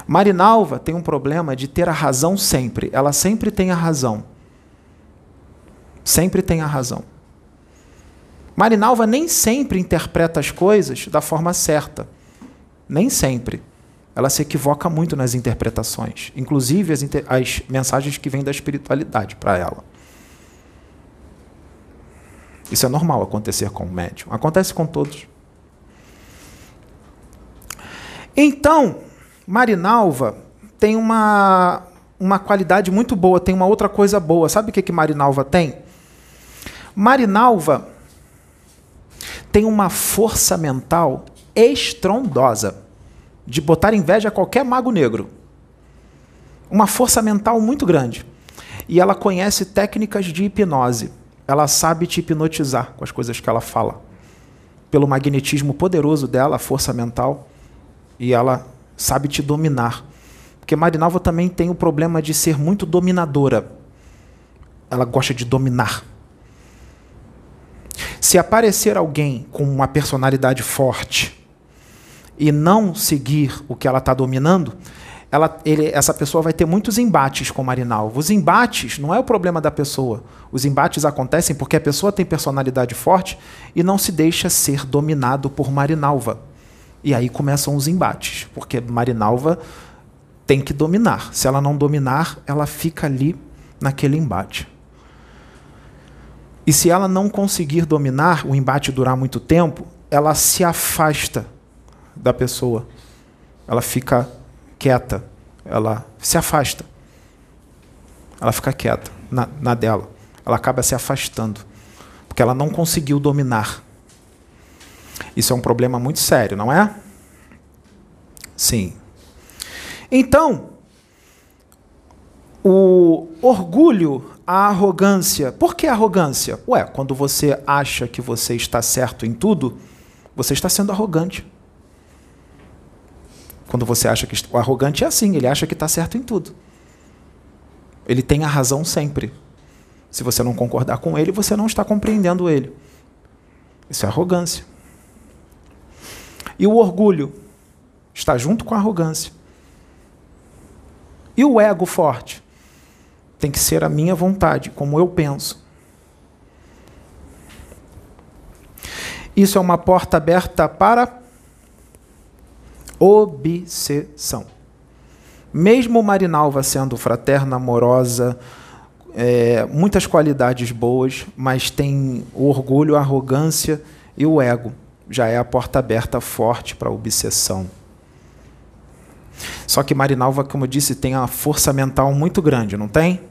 [SPEAKER 1] Marinalva tem um problema de ter a razão sempre. Ela sempre tem a razão. Sempre tem a razão. Marinalva nem sempre interpreta as coisas da forma certa. Nem sempre ela se equivoca muito nas interpretações, inclusive as, inter as mensagens que vêm da espiritualidade para ela. Isso é normal acontecer com o médium, acontece com todos. Então, Marinalva tem uma, uma qualidade muito boa, tem uma outra coisa boa. Sabe o que, que Marinalva tem? Marinalva tem uma força mental estrondosa de botar inveja a qualquer mago negro. Uma força mental muito grande. E ela conhece técnicas de hipnose. Ela sabe te hipnotizar com as coisas que ela fala. Pelo magnetismo poderoso dela, a força mental, e ela sabe te dominar. Porque Marinalva também tem o problema de ser muito dominadora. Ela gosta de dominar. Se aparecer alguém com uma personalidade forte e não seguir o que ela está dominando, ela, ele, essa pessoa vai ter muitos embates com Marinalva. Os embates não é o problema da pessoa. Os embates acontecem porque a pessoa tem personalidade forte e não se deixa ser dominado por Marinalva. E aí começam os embates, porque Marinalva tem que dominar. Se ela não dominar, ela fica ali naquele embate. E se ela não conseguir dominar, o embate durar muito tempo, ela se afasta da pessoa. Ela fica quieta, ela se afasta. Ela fica quieta na, na dela. Ela acaba se afastando, porque ela não conseguiu dominar. Isso é um problema muito sério, não é? Sim. Então, o orgulho, a arrogância. Por que arrogância? Ué, quando você acha que você está certo em tudo, você está sendo arrogante. Quando você acha que. O arrogante é assim, ele acha que está certo em tudo. Ele tem a razão sempre. Se você não concordar com ele, você não está compreendendo ele. Isso é arrogância. E o orgulho está junto com a arrogância. E o ego forte? Tem que ser a minha vontade, como eu penso. Isso é uma porta aberta para obsessão. Mesmo Marinalva sendo fraterna, amorosa, é, muitas qualidades boas, mas tem o orgulho, a arrogância e o ego. Já é a porta aberta forte para a obsessão. Só que Marinalva, como eu disse, tem a força mental muito grande, não tem?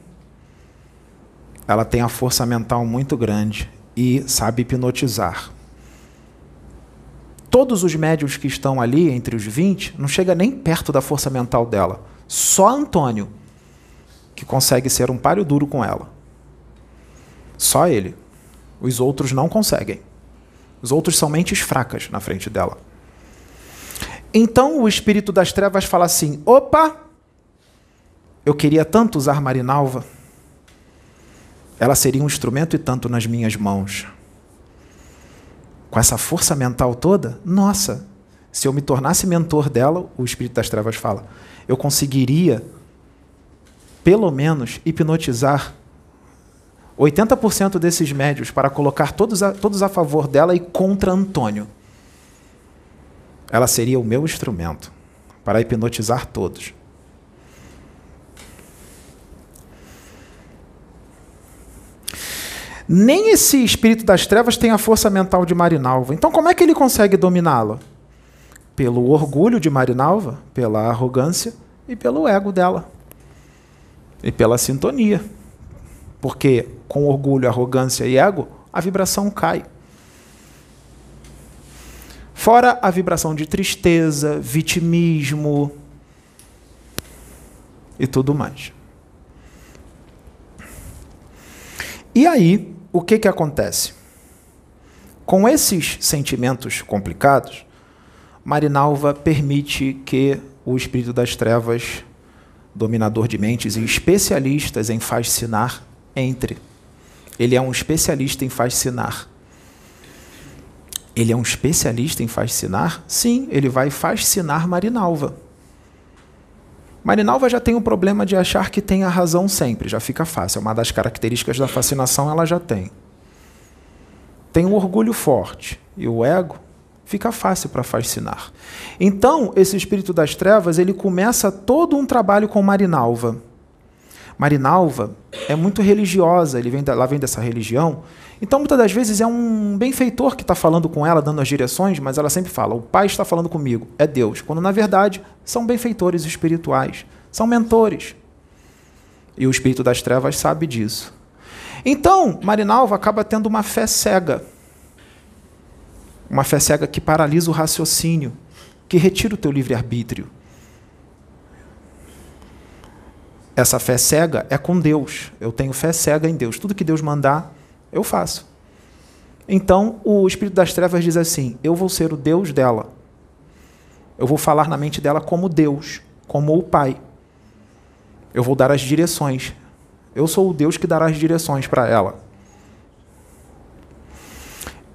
[SPEAKER 1] Ela tem a força mental muito grande e sabe hipnotizar todos os médios que estão ali, entre os 20, não chega nem perto da força mental dela. Só Antônio, que consegue ser um páreo duro com ela. Só ele. Os outros não conseguem. Os outros são mentes fracas na frente dela. Então o espírito das trevas fala assim: opa, eu queria tanto usar Marinalva. Ela seria um instrumento e tanto nas minhas mãos com essa força mental toda, nossa, se eu me tornasse mentor dela, o espírito das trevas fala, eu conseguiria, pelo menos, hipnotizar 80% desses médios para colocar todos a, todos a favor dela e contra Antônio. Ela seria o meu instrumento para hipnotizar todos. Nem esse espírito das trevas tem a força mental de Marinalva. Então, como é que ele consegue dominá-la? Pelo orgulho de Marinalva, pela arrogância e pelo ego dela. E pela sintonia. Porque com orgulho, arrogância e ego, a vibração cai. Fora a vibração de tristeza, vitimismo e tudo mais. E aí, o que, que acontece? Com esses sentimentos complicados, Marinalva permite que o espírito das trevas, dominador de mentes e especialistas em fascinar, entre. Ele é um especialista em fascinar. Ele é um especialista em fascinar? Sim, ele vai fascinar Marinalva. Marinalva já tem o problema de achar que tem a razão sempre, já fica fácil. É uma das características da fascinação, ela já tem. Tem um orgulho forte e o ego fica fácil para fascinar. Então, esse espírito das trevas, ele começa todo um trabalho com Marinalva. Marinalva é muito religiosa, ele vem, ela vem dessa religião, então, muitas das vezes é um benfeitor que está falando com ela, dando as direções, mas ela sempre fala: o Pai está falando comigo, é Deus. Quando na verdade são benfeitores espirituais, são mentores. E o espírito das trevas sabe disso. Então, Marinalva acaba tendo uma fé cega. Uma fé cega que paralisa o raciocínio, que retira o teu livre-arbítrio. Essa fé cega é com Deus. Eu tenho fé cega em Deus. Tudo que Deus mandar, Eu faço. Então o espírito das trevas diz assim: Eu vou ser o Deus dela. Eu vou falar na mente dela como Deus, como o Pai. Eu vou dar as direções. Eu sou o Deus que dará as direções para ela.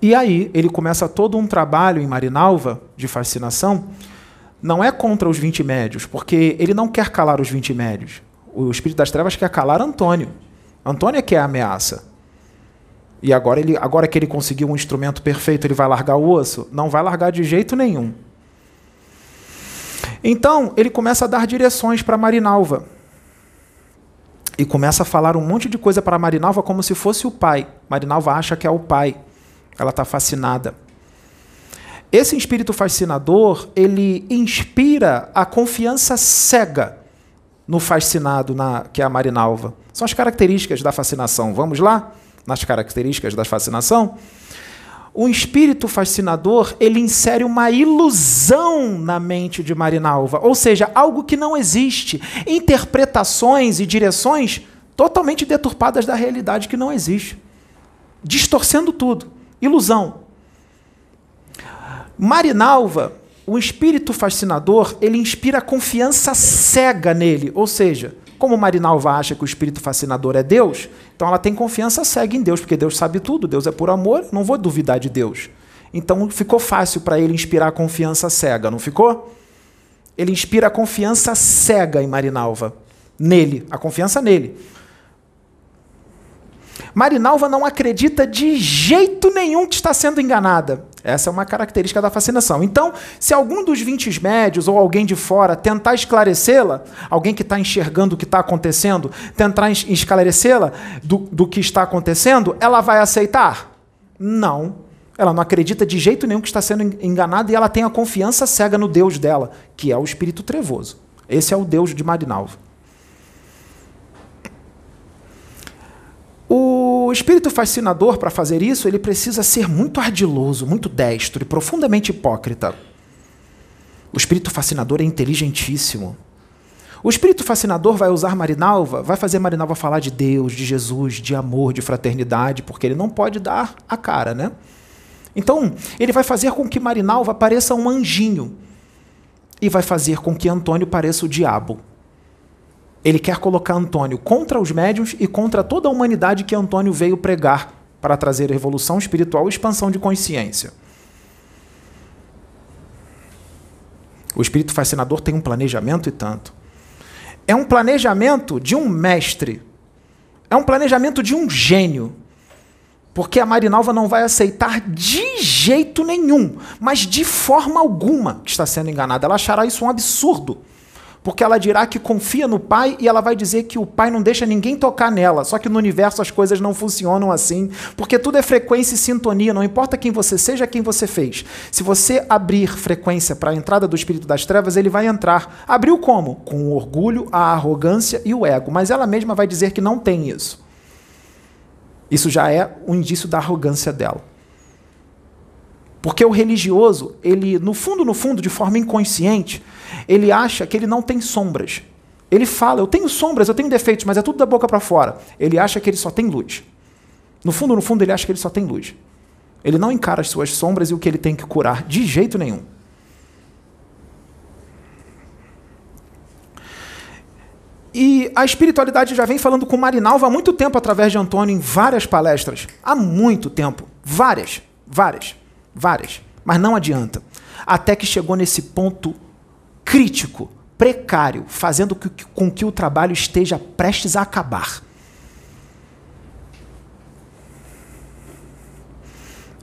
[SPEAKER 1] E aí ele começa todo um trabalho em Marinalva de fascinação. Não é contra os 20 médios, porque ele não quer calar os 20 médios. O espírito das trevas quer calar Antônio. Antônio é que é a ameaça. E agora, ele, agora que ele conseguiu um instrumento perfeito, ele vai largar o osso? Não vai largar de jeito nenhum. Então, ele começa a dar direções para Marinalva. E começa a falar um monte de coisa para Marinalva como se fosse o pai. Marinalva acha que é o pai. Ela está fascinada. Esse espírito fascinador, ele inspira a confiança cega no fascinado, na, que é a Marinalva. São as características da fascinação. Vamos lá? Nas características da fascinação, o espírito fascinador ele insere uma ilusão na mente de Marinalva, ou seja, algo que não existe, interpretações e direções totalmente deturpadas da realidade que não existe, distorcendo tudo, ilusão. Marinalva, o espírito fascinador, ele inspira confiança cega nele, ou seja, como Marinalva acha que o espírito fascinador é Deus, então ela tem confiança cega em Deus, porque Deus sabe tudo, Deus é por amor, não vou duvidar de Deus. Então ficou fácil para ele inspirar confiança cega, não ficou? Ele inspira a confiança cega em Marinalva, nele, a confiança nele. Marinalva não acredita de jeito nenhum que está sendo enganada. Essa é uma característica da fascinação. Então, se algum dos 20 médios ou alguém de fora tentar esclarecê-la, alguém que está enxergando o que está acontecendo, tentar esclarecê-la do, do que está acontecendo, ela vai aceitar? Não. Ela não acredita de jeito nenhum que está sendo enganada e ela tem a confiança cega no Deus dela, que é o espírito trevoso. Esse é o Deus de Marinalva. O espírito fascinador, para fazer isso, ele precisa ser muito ardiloso, muito destro e profundamente hipócrita. O espírito fascinador é inteligentíssimo. O espírito fascinador vai usar Marinalva, vai fazer Marinalva falar de Deus, de Jesus, de amor, de fraternidade, porque ele não pode dar a cara, né? Então, ele vai fazer com que Marinalva pareça um anjinho e vai fazer com que Antônio pareça o diabo. Ele quer colocar Antônio contra os médiuns e contra toda a humanidade que Antônio veio pregar para trazer revolução espiritual e expansão de consciência. O espírito fascinador tem um planejamento e tanto. É um planejamento de um mestre. É um planejamento de um gênio. Porque a Marinalva não vai aceitar de jeito nenhum, mas de forma alguma, que está sendo enganada. Ela achará isso um absurdo porque ela dirá que confia no pai e ela vai dizer que o pai não deixa ninguém tocar nela. Só que no universo as coisas não funcionam assim, porque tudo é frequência e sintonia, não importa quem você seja, quem você fez. Se você abrir frequência para a entrada do espírito das trevas, ele vai entrar. Abriu como? Com o orgulho, a arrogância e o ego, mas ela mesma vai dizer que não tem isso. Isso já é um indício da arrogância dela. Porque o religioso, ele, no fundo, no fundo, de forma inconsciente, ele acha que ele não tem sombras. Ele fala, eu tenho sombras, eu tenho defeitos, mas é tudo da boca para fora. Ele acha que ele só tem luz. No fundo, no fundo, ele acha que ele só tem luz. Ele não encara as suas sombras e o que ele tem que curar de jeito nenhum. E a espiritualidade já vem falando com Marinalva há muito tempo através de Antônio em várias palestras. Há muito tempo. Várias, várias. Várias. Mas não adianta. Até que chegou nesse ponto crítico, precário, fazendo com que o trabalho esteja prestes a acabar.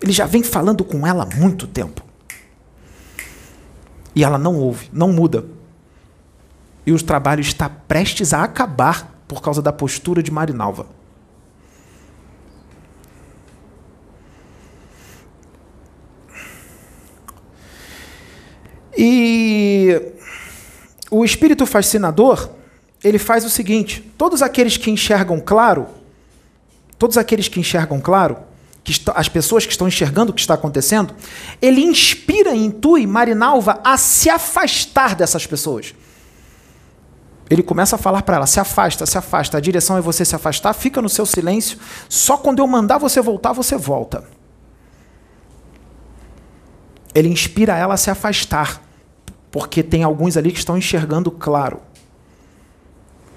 [SPEAKER 1] Ele já vem falando com ela há muito tempo. E ela não ouve, não muda. E o trabalho está prestes a acabar por causa da postura de Marinalva. E o espírito fascinador, ele faz o seguinte: todos aqueles que enxergam claro, todos aqueles que enxergam claro, que as pessoas que estão enxergando o que está acontecendo, ele inspira, intui Marinalva a se afastar dessas pessoas. Ele começa a falar para ela: se afasta, se afasta. A direção é você se afastar, fica no seu silêncio. Só quando eu mandar você voltar, você volta. Ele inspira ela a se afastar, porque tem alguns ali que estão enxergando claro.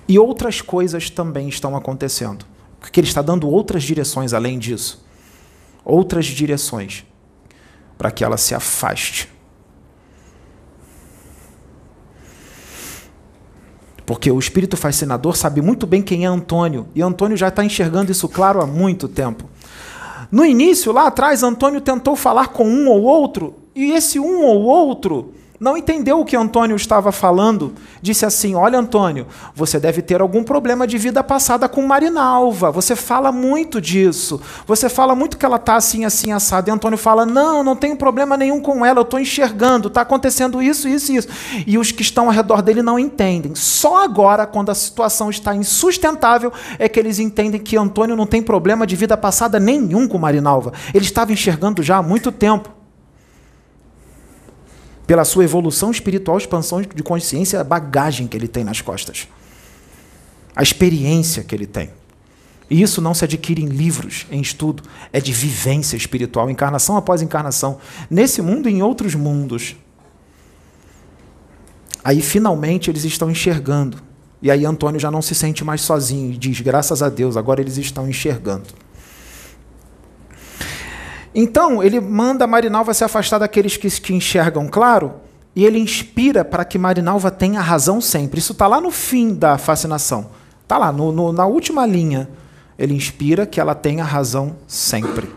[SPEAKER 1] E outras coisas também estão acontecendo. Porque ele está dando outras direções além disso. Outras direções para que ela se afaste. Porque o espírito fascinador sabe muito bem quem é Antônio, e Antônio já está enxergando isso claro há muito tempo. No início, lá atrás, Antônio tentou falar com um ou outro, e esse um ou outro não entendeu o que Antônio estava falando, disse assim: Olha, Antônio, você deve ter algum problema de vida passada com Marinalva. Você fala muito disso. Você fala muito que ela está assim, assim, assada. E Antônio fala: Não, não tenho problema nenhum com ela. Eu estou enxergando. Está acontecendo isso, isso e isso. E os que estão ao redor dele não entendem. Só agora, quando a situação está insustentável, é que eles entendem que Antônio não tem problema de vida passada nenhum com Marinalva. Ele estava enxergando já há muito tempo pela sua evolução espiritual, expansão de consciência, a bagagem que ele tem nas costas, a experiência que ele tem. E isso não se adquire em livros, em estudo, é de vivência espiritual, encarnação após encarnação, nesse mundo e em outros mundos. Aí finalmente eles estão enxergando. E aí Antônio já não se sente mais sozinho e diz: graças a Deus, agora eles estão enxergando. Então, ele manda Marinalva se afastar daqueles que, que enxergam claro, e ele inspira para que Marinalva tenha razão sempre. Isso está lá no fim da fascinação. Está lá, no, no, na última linha. Ele inspira que ela tenha razão sempre.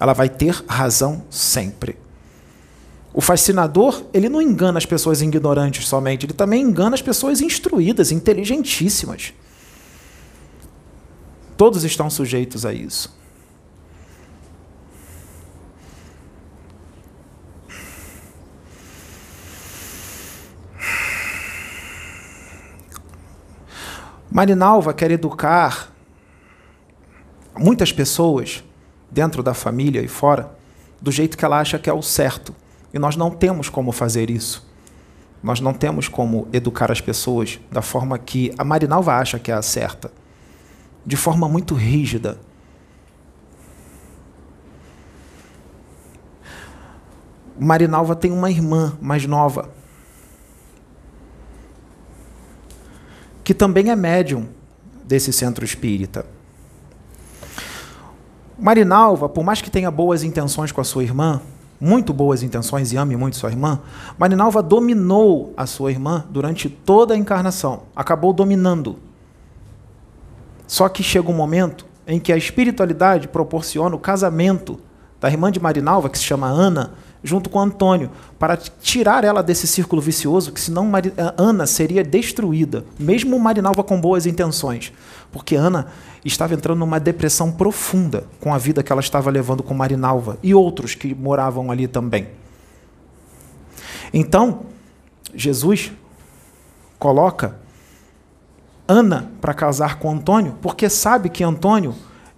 [SPEAKER 1] Ela vai ter razão sempre. O fascinador, ele não engana as pessoas ignorantes somente, ele também engana as pessoas instruídas, inteligentíssimas. Todos estão sujeitos a isso. Marinalva quer educar muitas pessoas, dentro da família e fora, do jeito que ela acha que é o certo. E nós não temos como fazer isso. Nós não temos como educar as pessoas da forma que a Marinalva acha que é a certa. De forma muito rígida. Marinalva tem uma irmã mais nova, que também é médium desse centro espírita. Marinalva, por mais que tenha boas intenções com a sua irmã, muito boas intenções e ame muito sua irmã, Marinalva dominou a sua irmã durante toda a encarnação, acabou dominando. Só que chega um momento em que a espiritualidade proporciona o casamento da irmã de Marinalva, que se chama Ana, junto com Antônio, para tirar ela desse círculo vicioso, que senão Ana seria destruída, mesmo Marinalva com boas intenções, porque Ana estava entrando numa depressão profunda com a vida que ela estava levando com Marinalva e outros que moravam ali também. Então, Jesus coloca Ana para casar com Antônio, porque sabe que Antônio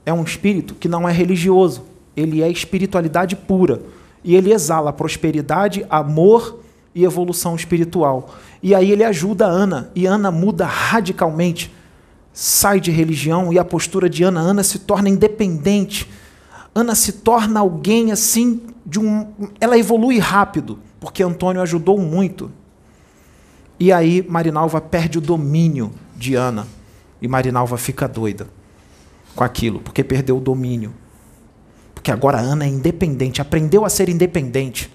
[SPEAKER 1] é um espírito que não é religioso, ele é espiritualidade pura e ele exala prosperidade, amor e evolução espiritual. E aí ele ajuda Ana, e Ana muda radicalmente. Sai de religião e a postura de Ana, Ana se torna independente. Ana se torna alguém assim de um, ela evolui rápido, porque Antônio ajudou muito. E aí Marinalva perde o domínio de Ana, e Marinalva fica doida com aquilo, porque perdeu o domínio porque agora Ana é independente, aprendeu a ser independente.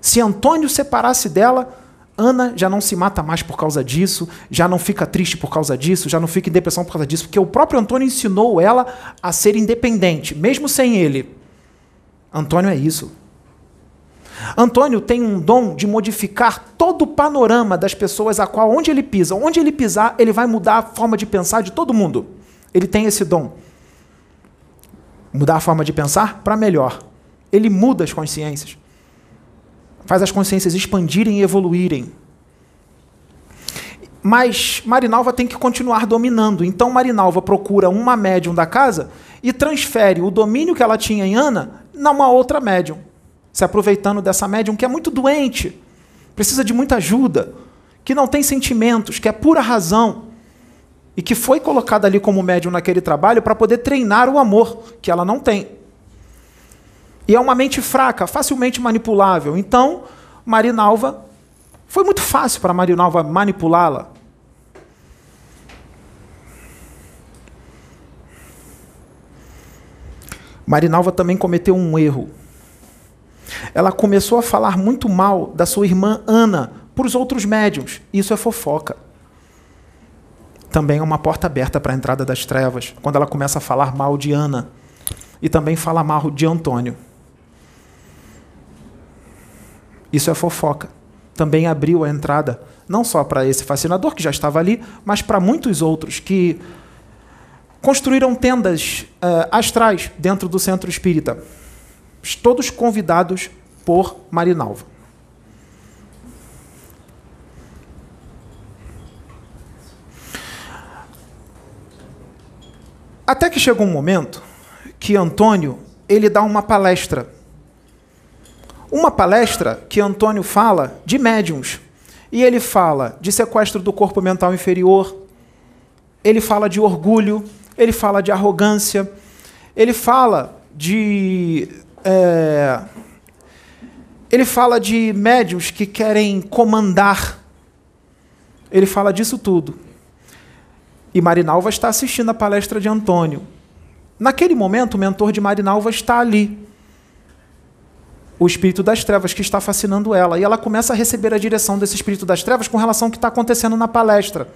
[SPEAKER 1] Se Antônio separasse dela, Ana já não se mata mais por causa disso, já não fica triste por causa disso, já não fica em depressão por causa disso, porque o próprio Antônio ensinou ela a ser independente, mesmo sem ele. Antônio é isso. Antônio tem um dom de modificar todo o panorama das pessoas a qual onde ele pisa, onde ele pisar, ele vai mudar a forma de pensar de todo mundo. Ele tem esse dom mudar a forma de pensar para melhor. Ele muda as consciências. Faz as consciências expandirem e evoluírem. Mas Marinalva tem que continuar dominando. Então Marinalva procura uma médium da casa e transfere o domínio que ela tinha em Ana numa outra médium. Se aproveitando dessa médium que é muito doente, precisa de muita ajuda, que não tem sentimentos, que é pura razão, e que foi colocada ali como médium naquele trabalho para poder treinar o amor, que ela não tem. E é uma mente fraca, facilmente manipulável. Então, Marinalva, foi muito fácil para Marinalva manipulá-la. Marinalva também cometeu um erro. Ela começou a falar muito mal da sua irmã Ana para os outros médiums. Isso é fofoca. Também é uma porta aberta para a entrada das trevas, quando ela começa a falar mal de Ana. E também fala mal de Antônio. Isso é fofoca. Também abriu a entrada, não só para esse fascinador que já estava ali, mas para muitos outros que construíram tendas uh, astrais dentro do centro espírita. Todos convidados por Marinalva. Até que chegou um momento que Antônio ele dá uma palestra uma palestra que Antônio fala de médiums. E ele fala de sequestro do corpo mental inferior, ele fala de orgulho, ele fala de arrogância, ele fala de. É, ele fala de médiums que querem comandar. Ele fala disso tudo. E Marinalva está assistindo a palestra de Antônio. Naquele momento, o mentor de Marinalva está ali o espírito das trevas que está fascinando ela. E ela começa a receber a direção desse espírito das trevas com relação ao que está acontecendo na palestra.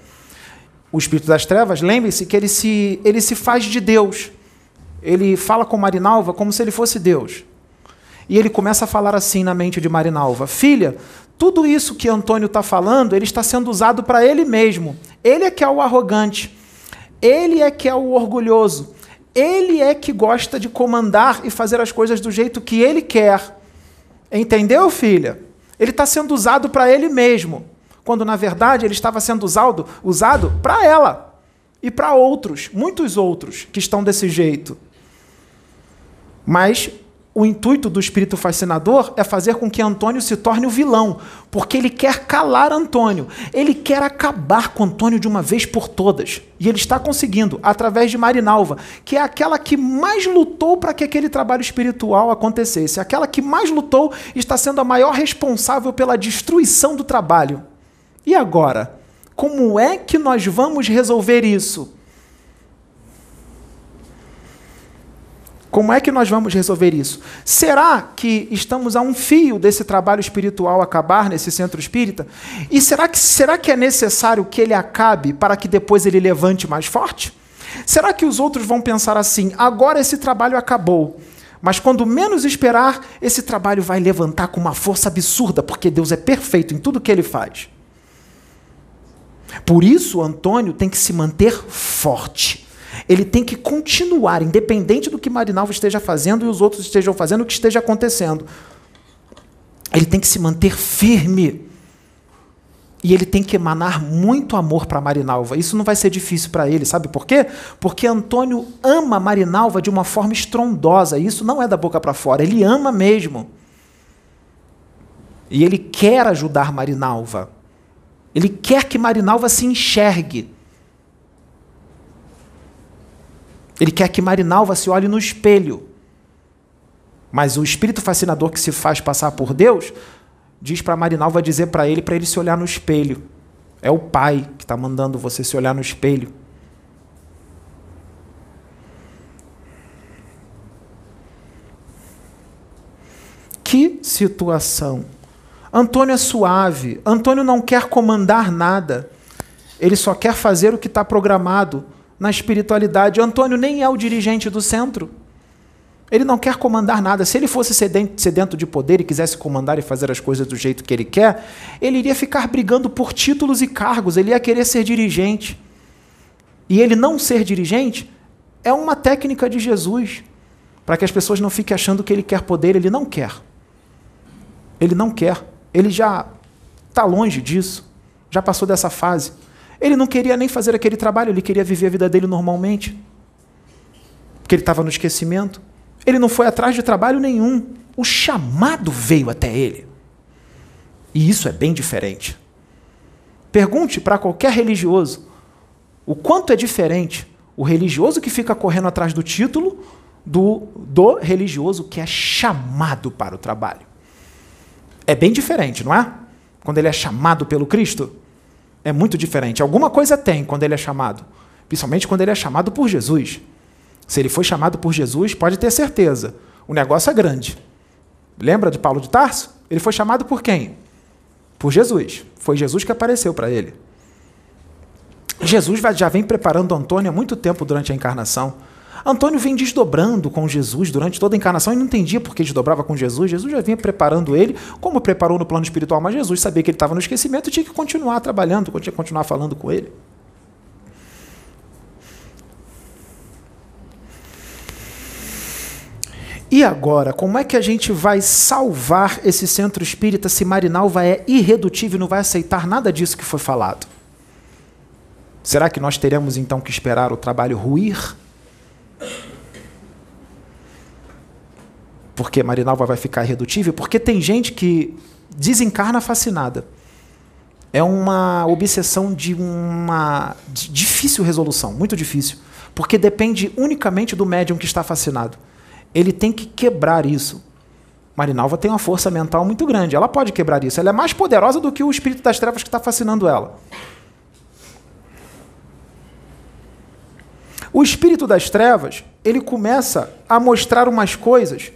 [SPEAKER 1] O espírito das trevas, lembre-se que ele se, ele se faz de Deus. Ele fala com Marinalva como se ele fosse Deus. E ele começa a falar assim na mente de Marinalva: Filha, tudo isso que Antônio está falando, ele está sendo usado para ele mesmo. Ele é que é o arrogante. Ele é que é o orgulhoso. Ele é que gosta de comandar e fazer as coisas do jeito que ele quer. Entendeu, filha? Ele está sendo usado para ele mesmo, quando na verdade ele estava sendo usado, usado para ela e para outros, muitos outros que estão desse jeito. Mas o intuito do espírito fascinador é fazer com que Antônio se torne o vilão, porque ele quer calar Antônio, ele quer acabar com Antônio de uma vez por todas. E ele está conseguindo, através de Marinalva, que é aquela que mais lutou para que aquele trabalho espiritual acontecesse, aquela que mais lutou está sendo a maior responsável pela destruição do trabalho. E agora? Como é que nós vamos resolver isso? Como é que nós vamos resolver isso? Será que estamos a um fio desse trabalho espiritual acabar nesse centro espírita? E será que, será que é necessário que ele acabe para que depois ele levante mais forte? Será que os outros vão pensar assim: agora esse trabalho acabou, mas quando menos esperar, esse trabalho vai levantar com uma força absurda, porque Deus é perfeito em tudo que ele faz? Por isso, Antônio tem que se manter forte ele tem que continuar, independente do que Marinalva esteja fazendo e os outros estejam fazendo, o que esteja acontecendo. Ele tem que se manter firme. E ele tem que emanar muito amor para Marinalva. Isso não vai ser difícil para ele, sabe por quê? Porque Antônio ama Marinalva de uma forma estrondosa. Isso não é da boca para fora, ele ama mesmo. E ele quer ajudar Marinalva. Ele quer que Marinalva se enxergue. Ele quer que Marinalva se olhe no espelho. Mas o espírito fascinador que se faz passar por Deus diz para Marinalva dizer para ele para ele se olhar no espelho. É o pai que está mandando você se olhar no espelho. Que situação! Antônio é suave. Antônio não quer comandar nada. Ele só quer fazer o que está programado na espiritualidade. Antônio nem é o dirigente do centro. Ele não quer comandar nada. Se ele fosse sedento de poder e quisesse comandar e fazer as coisas do jeito que ele quer, ele iria ficar brigando por títulos e cargos, ele ia querer ser dirigente. E ele não ser dirigente é uma técnica de Jesus, para que as pessoas não fiquem achando que ele quer poder, ele não quer. Ele não quer. Ele já está longe disso, já passou dessa fase. Ele não queria nem fazer aquele trabalho, ele queria viver a vida dele normalmente. Porque ele estava no esquecimento. Ele não foi atrás de trabalho nenhum. O chamado veio até ele. E isso é bem diferente. Pergunte para qualquer religioso o quanto é diferente o religioso que fica correndo atrás do título do, do religioso que é chamado para o trabalho. É bem diferente, não é? Quando ele é chamado pelo Cristo, é muito diferente. Alguma coisa tem quando ele é chamado, principalmente quando ele é chamado por Jesus. Se ele foi chamado por Jesus, pode ter certeza, o negócio é grande. Lembra de Paulo de Tarso? Ele foi chamado por quem? Por Jesus. Foi Jesus que apareceu para ele. Jesus já vem preparando Antônio há muito tempo durante a encarnação. Antônio vem desdobrando com Jesus durante toda a encarnação e não entendia por que desdobrava com Jesus. Jesus já vinha preparando ele, como preparou no plano espiritual, mas Jesus sabia que ele estava no esquecimento e tinha que continuar trabalhando, tinha que continuar falando com ele. E agora, como é que a gente vai salvar esse centro espírita se Marinalva é irredutível e não vai aceitar nada disso que foi falado? Será que nós teremos então que esperar o trabalho ruir? Porque Marinalva vai ficar irredutível? Porque tem gente que desencarna fascinada. É uma obsessão de uma difícil resolução, muito difícil. Porque depende unicamente do médium que está fascinado ele tem que quebrar isso. Marinalva tem uma força mental muito grande. Ela pode quebrar isso. Ela é mais poderosa do que o espírito das trevas que está fascinando ela. O espírito das trevas, ele começa a mostrar umas coisas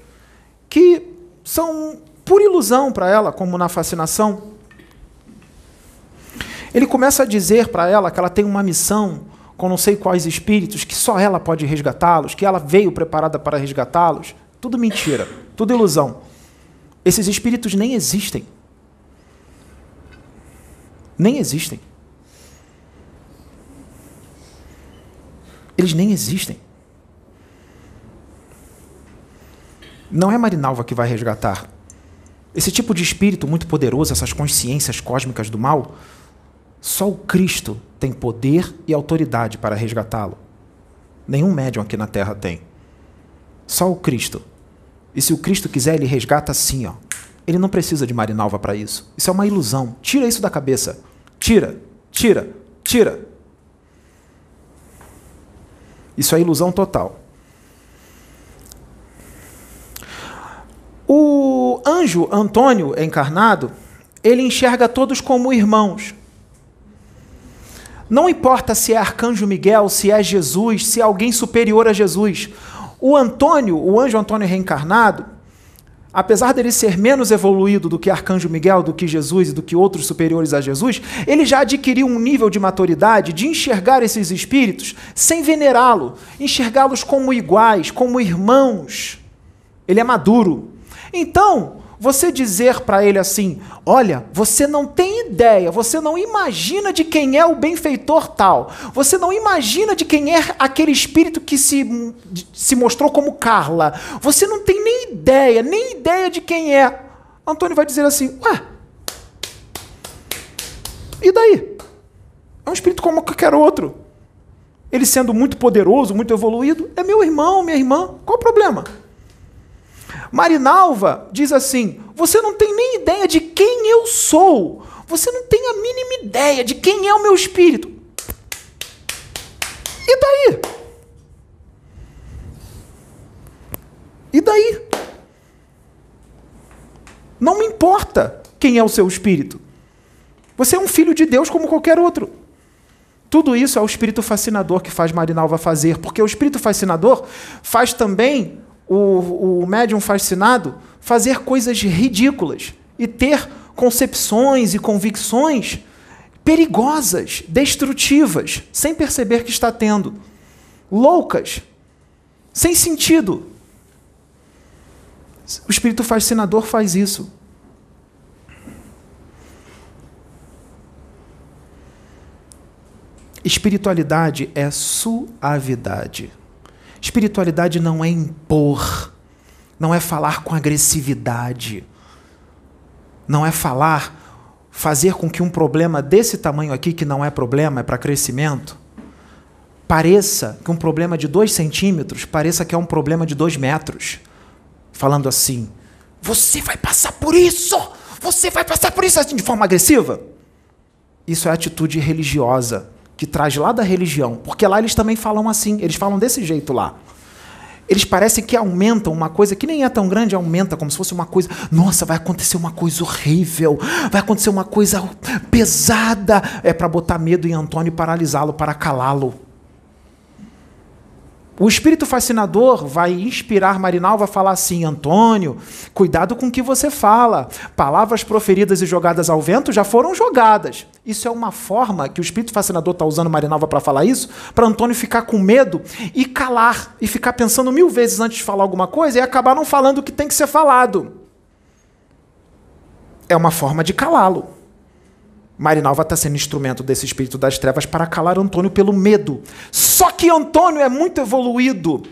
[SPEAKER 1] que são por ilusão para ela, como na fascinação. Ele começa a dizer para ela que ela tem uma missão com não sei quais espíritos, que só ela pode resgatá-los, que ela veio preparada para resgatá-los. Tudo mentira, tudo ilusão. Esses espíritos nem existem. Nem existem. Eles nem existem. Não é Marinalva que vai resgatar. Esse tipo de espírito muito poderoso, essas consciências cósmicas do mal, só o Cristo tem poder e autoridade para resgatá-lo. Nenhum médium aqui na Terra tem. Só o Cristo. E se o Cristo quiser, ele resgata assim, ó. Ele não precisa de Marinalva para isso. Isso é uma ilusão. Tira isso da cabeça. Tira, tira, tira. Isso é ilusão total. O anjo Antônio encarnado, ele enxerga todos como irmãos. Não importa se é Arcanjo Miguel, se é Jesus, se é alguém superior a Jesus. O Antônio, o anjo Antônio reencarnado, apesar dele ser menos evoluído do que Arcanjo Miguel, do que Jesus e do que outros superiores a Jesus, ele já adquiriu um nível de maturidade de enxergar esses espíritos sem venerá-lo, enxergá-los como iguais, como irmãos. Ele é maduro. Então, você dizer para ele assim: olha, você não tem ideia, você não imagina de quem é o benfeitor tal, você não imagina de quem é aquele espírito que se, se mostrou como Carla, você não tem nem ideia, nem ideia de quem é. Antônio vai dizer assim: ué, e daí? É um espírito como qualquer outro. Ele sendo muito poderoso, muito evoluído, é meu irmão, minha irmã, qual o problema? Marinalva diz assim: Você não tem nem ideia de quem eu sou. Você não tem a mínima ideia de quem é o meu espírito. E daí? E daí? Não me importa quem é o seu espírito. Você é um filho de Deus como qualquer outro. Tudo isso é o espírito fascinador que faz Marinalva fazer, porque o espírito fascinador faz também o, o médium fascinado fazer coisas ridículas e ter concepções e convicções perigosas, destrutivas, sem perceber que está tendo, loucas, sem sentido. O espírito fascinador faz isso. Espiritualidade é suavidade. Espiritualidade não é impor, não é falar com agressividade, não é falar, fazer com que um problema desse tamanho aqui, que não é problema, é para crescimento, pareça que um problema de dois centímetros pareça que é um problema de dois metros. Falando assim, você vai passar por isso! Você vai passar por isso assim de forma agressiva? Isso é atitude religiosa, que traz lá da religião. Porque lá eles também falam assim, eles falam desse jeito lá. Eles parecem que aumentam uma coisa que nem é tão grande, aumenta como se fosse uma coisa. Nossa, vai acontecer uma coisa horrível, vai acontecer uma coisa pesada. É para botar medo em Antônio e paralisá-lo, para calá-lo. O espírito fascinador vai inspirar Marinal, vai falar assim: Antônio, cuidado com o que você fala. Palavras proferidas e jogadas ao vento já foram jogadas. Isso é uma forma que o espírito fascinador está usando Marinalva para falar isso, para Antônio ficar com medo e calar, e ficar pensando mil vezes antes de falar alguma coisa e acabar não falando o que tem que ser falado. É uma forma de calá-lo. Marinalva está sendo instrumento desse espírito das trevas para calar Antônio pelo medo. Só que Antônio é muito evoluído.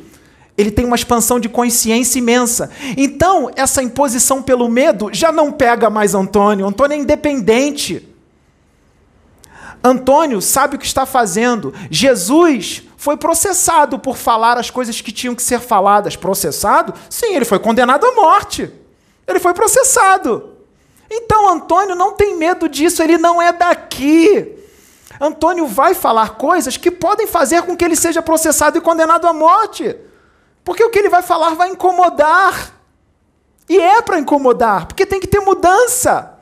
[SPEAKER 1] Ele tem uma expansão de consciência imensa. Então, essa imposição pelo medo já não pega mais Antônio. Antônio é independente. Antônio sabe o que está fazendo. Jesus foi processado por falar as coisas que tinham que ser faladas. Processado? Sim, ele foi condenado à morte. Ele foi processado. Então Antônio não tem medo disso, ele não é daqui. Antônio vai falar coisas que podem fazer com que ele seja processado e condenado à morte. Porque o que ele vai falar vai incomodar. E é para incomodar, porque tem que ter mudança.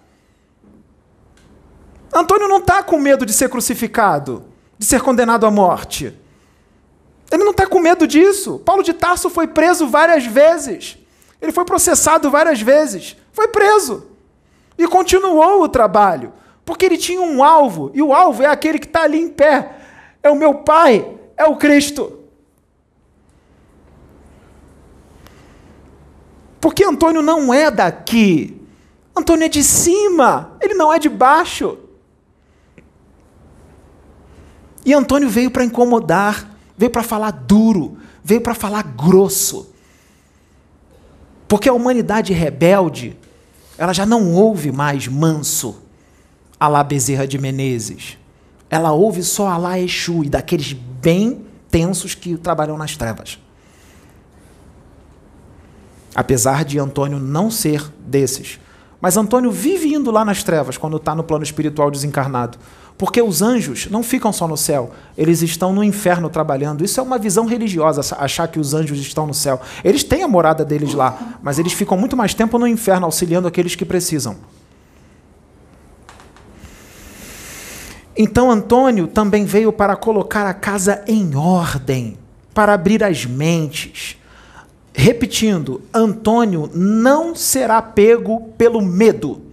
[SPEAKER 1] Antônio não está com medo de ser crucificado, de ser condenado à morte. Ele não está com medo disso. Paulo de Tarso foi preso várias vezes. Ele foi processado várias vezes. Foi preso. E continuou o trabalho, porque ele tinha um alvo, e o alvo é aquele que está ali em pé. É o meu Pai, é o Cristo. Porque Antônio não é daqui. Antônio é de cima, ele não é de baixo. E Antônio veio para incomodar, veio para falar duro, veio para falar grosso. Porque a humanidade rebelde ela já não ouve mais manso, Alá Bezerra de Menezes. Ela ouve só Alá Exu e daqueles bem tensos que trabalham nas trevas. Apesar de Antônio não ser desses. Mas Antônio vive indo lá nas trevas quando está no plano espiritual desencarnado. Porque os anjos não ficam só no céu, eles estão no inferno trabalhando. Isso é uma visão religiosa, achar que os anjos estão no céu. Eles têm a morada deles lá, mas eles ficam muito mais tempo no inferno auxiliando aqueles que precisam. Então Antônio também veio para colocar a casa em ordem, para abrir as mentes. Repetindo, Antônio não será pego pelo medo.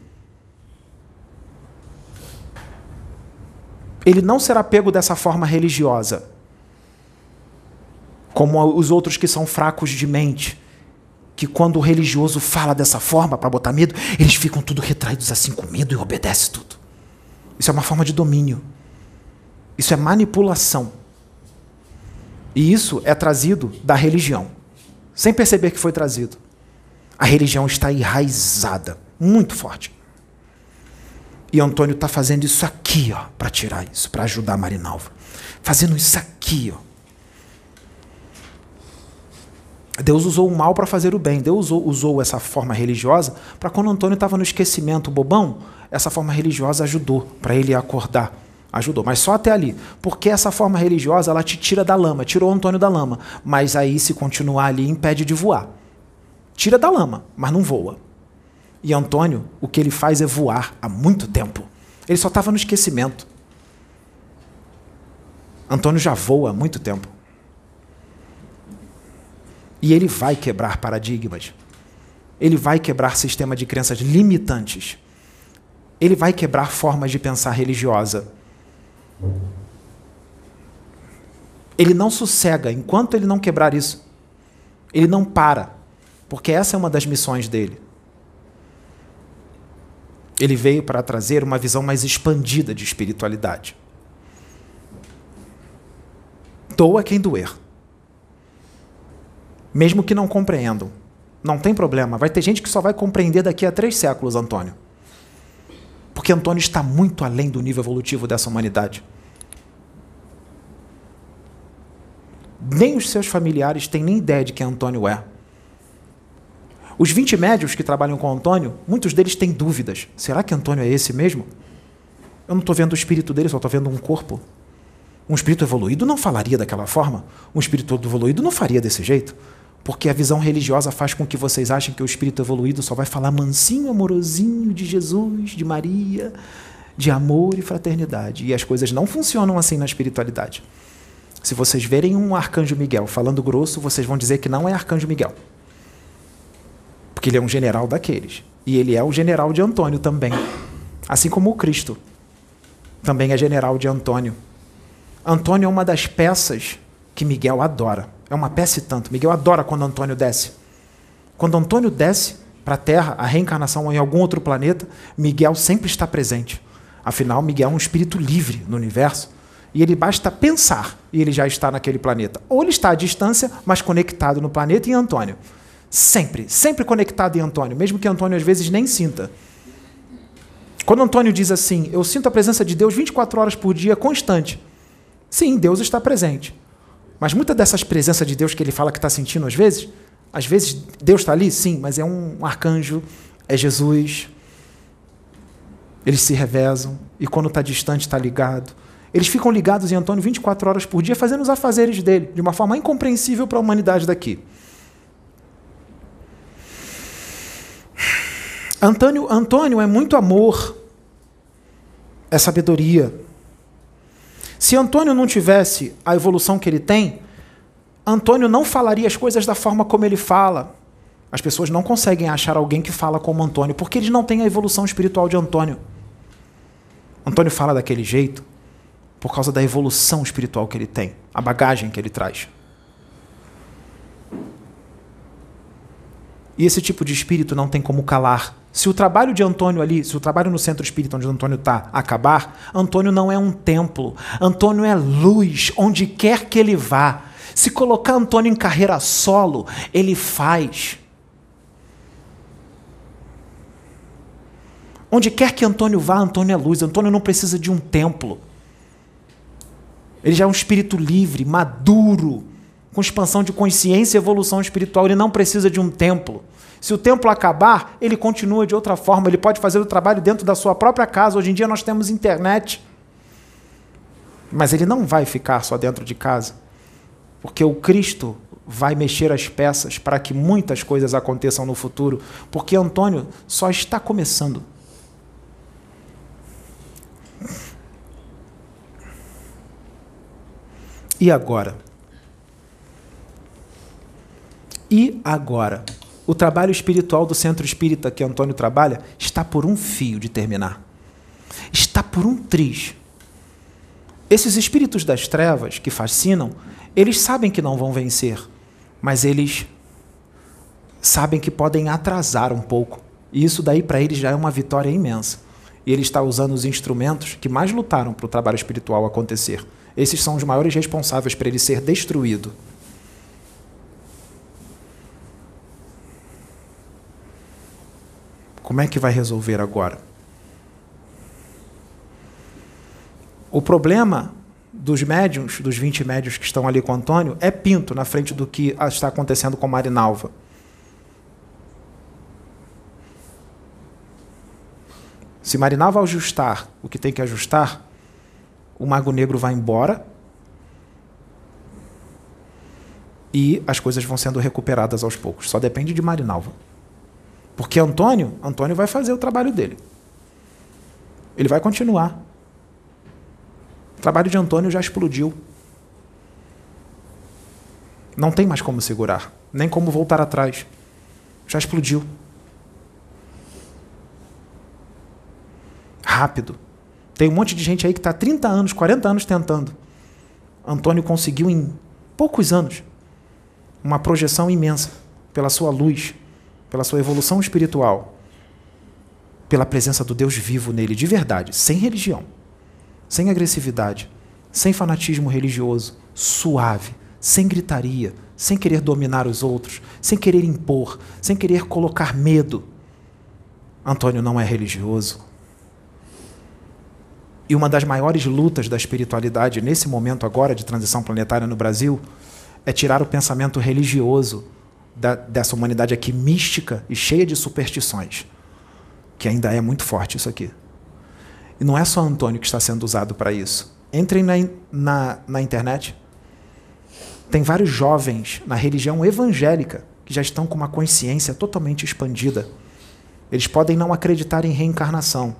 [SPEAKER 1] Ele não será pego dessa forma religiosa, como os outros que são fracos de mente, que quando o religioso fala dessa forma para botar medo, eles ficam tudo retraídos assim com medo e obedecem tudo. Isso é uma forma de domínio. Isso é manipulação. E isso é trazido da religião, sem perceber que foi trazido. A religião está enraizada, muito forte. E Antônio está fazendo isso aqui, ó, para tirar isso, para ajudar a Marinalva. Fazendo isso aqui, ó. Deus usou o mal para fazer o bem. Deus usou, usou essa forma religiosa para quando Antônio estava no esquecimento bobão, essa forma religiosa ajudou para ele acordar. Ajudou, mas só até ali. Porque essa forma religiosa ela te tira da lama, tirou Antônio da lama. Mas aí, se continuar ali, impede de voar. Tira da lama, mas não voa. E Antônio, o que ele faz é voar há muito tempo. Ele só estava no esquecimento. Antônio já voa há muito tempo. E ele vai quebrar paradigmas. Ele vai quebrar sistema de crenças limitantes. Ele vai quebrar formas de pensar religiosa. Ele não sossega enquanto ele não quebrar isso. Ele não para, porque essa é uma das missões dele. Ele veio para trazer uma visão mais expandida de espiritualidade. Doa quem doer. Mesmo que não compreendam. Não tem problema. Vai ter gente que só vai compreender daqui a três séculos, Antônio. Porque Antônio está muito além do nível evolutivo dessa humanidade. Nem os seus familiares têm nem ideia de quem Antônio é. Os 20 médios que trabalham com Antônio, muitos deles têm dúvidas. Será que Antônio é esse mesmo? Eu não estou vendo o espírito dele, só estou vendo um corpo. Um espírito evoluído não falaria daquela forma. Um espírito evoluído não faria desse jeito. Porque a visão religiosa faz com que vocês achem que o espírito evoluído só vai falar mansinho, amorosinho de Jesus, de Maria, de amor e fraternidade. E as coisas não funcionam assim na espiritualidade. Se vocês verem um arcanjo Miguel falando grosso, vocês vão dizer que não é arcanjo Miguel. Porque ele é um general daqueles. E ele é o general de Antônio também. Assim como o Cristo também é general de Antônio. Antônio é uma das peças que Miguel adora. É uma peça e tanto. Miguel adora quando Antônio desce. Quando Antônio desce para a Terra, a reencarnação em algum outro planeta, Miguel sempre está presente. Afinal, Miguel é um espírito livre no universo e ele basta pensar e ele já está naquele planeta. Ou ele está à distância, mas conectado no planeta em Antônio. Sempre, sempre conectado em Antônio, mesmo que Antônio às vezes nem sinta. Quando Antônio diz assim, eu sinto a presença de Deus 24 horas por dia, constante. Sim, Deus está presente. Mas muita dessas presenças de Deus que ele fala que está sentindo às vezes, às vezes Deus está ali, sim, mas é um arcanjo, é Jesus, eles se revezam e quando está distante está ligado. Eles ficam ligados em Antônio 24 horas por dia, fazendo os afazeres dele, de uma forma incompreensível para a humanidade daqui. Antônio, Antônio é muito amor, é sabedoria. Se Antônio não tivesse a evolução que ele tem, Antônio não falaria as coisas da forma como ele fala. As pessoas não conseguem achar alguém que fala como Antônio, porque eles não têm a evolução espiritual de Antônio. Antônio fala daquele jeito por causa da evolução espiritual que ele tem, a bagagem que ele traz. E esse tipo de espírito não tem como calar. Se o trabalho de Antônio ali, se o trabalho no centro espírita onde Antônio está acabar, Antônio não é um templo. Antônio é luz onde quer que ele vá. Se colocar Antônio em carreira solo, ele faz. Onde quer que Antônio vá, Antônio é luz. Antônio não precisa de um templo. Ele já é um espírito livre, maduro, com expansão de consciência e evolução espiritual. Ele não precisa de um templo. Se o templo acabar, ele continua de outra forma. Ele pode fazer o trabalho dentro da sua própria casa. Hoje em dia nós temos internet. Mas ele não vai ficar só dentro de casa. Porque o Cristo vai mexer as peças para que muitas coisas aconteçam no futuro. Porque Antônio só está começando. E agora? E agora? O trabalho espiritual do centro espírita que Antônio trabalha está por um fio de terminar. Está por um triz. Esses espíritos das trevas que fascinam, eles sabem que não vão vencer, mas eles sabem que podem atrasar um pouco. E isso daí para eles já é uma vitória imensa. E ele está usando os instrumentos que mais lutaram para o trabalho espiritual acontecer. Esses são os maiores responsáveis para ele ser destruído. Como é que vai resolver agora? O problema dos médiums, dos 20 médios que estão ali com Antônio, é pinto na frente do que está acontecendo com Marinalva. Se Marinalva ajustar o que tem que ajustar, o Mago Negro vai embora e as coisas vão sendo recuperadas aos poucos. Só depende de Marinalva. Porque Antônio, Antônio vai fazer o trabalho dele. Ele vai continuar. O trabalho de Antônio já explodiu. Não tem mais como segurar, nem como voltar atrás. Já explodiu. Rápido. Tem um monte de gente aí que está 30 anos, 40 anos tentando. Antônio conseguiu em poucos anos uma projeção imensa pela sua luz, pela sua evolução espiritual, pela presença do Deus vivo nele, de verdade, sem religião, sem agressividade, sem fanatismo religioso, suave, sem gritaria, sem querer dominar os outros, sem querer impor, sem querer colocar medo. Antônio não é religioso, e uma das maiores lutas da espiritualidade nesse momento agora de transição planetária no Brasil é tirar o pensamento religioso da, dessa humanidade aqui mística e cheia de superstições, que ainda é muito forte isso aqui. E não é só Antônio que está sendo usado para isso. Entrem na, na, na internet. Tem vários jovens na religião evangélica que já estão com uma consciência totalmente expandida. Eles podem não acreditar em reencarnação,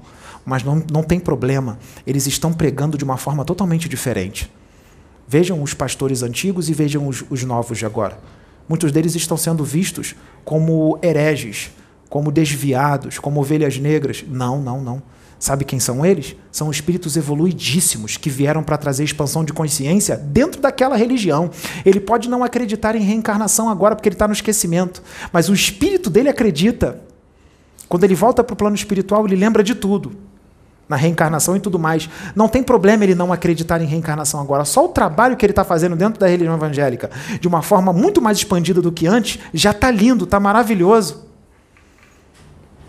[SPEAKER 1] mas não, não tem problema. Eles estão pregando de uma forma totalmente diferente. Vejam os pastores antigos e vejam os, os novos de agora. Muitos deles estão sendo vistos como hereges, como desviados, como ovelhas negras. Não, não, não. Sabe quem são eles? São espíritos evoluidíssimos que vieram para trazer expansão de consciência dentro daquela religião. Ele pode não acreditar em reencarnação agora porque ele está no esquecimento, mas o espírito dele acredita. Quando ele volta para o plano espiritual, ele lembra de tudo na reencarnação e tudo mais. Não tem problema ele não acreditar em reencarnação agora. Só o trabalho que ele está fazendo dentro da religião evangélica, de uma forma muito mais expandida do que antes, já está lindo, está maravilhoso.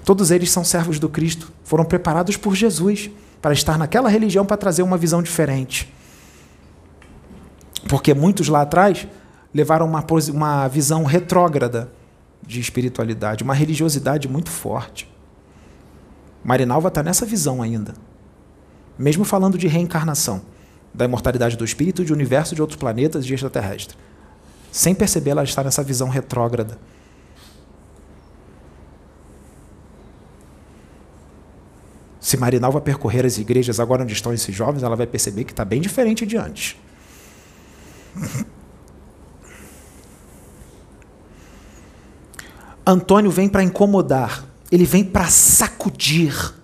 [SPEAKER 1] Todos eles são servos do Cristo, foram preparados por Jesus para estar naquela religião para trazer uma visão diferente. Porque muitos lá atrás levaram uma, uma visão retrógrada de espiritualidade, uma religiosidade muito forte. Marinalva está nessa visão ainda. Mesmo falando de reencarnação, da imortalidade do espírito, de universo, de outros planetas de extraterrestre. Sem perceber, ela está nessa visão retrógrada. Se Marinalva percorrer as igrejas agora onde estão esses jovens, ela vai perceber que está bem diferente de antes. Antônio vem para incomodar ele vem para sacudir.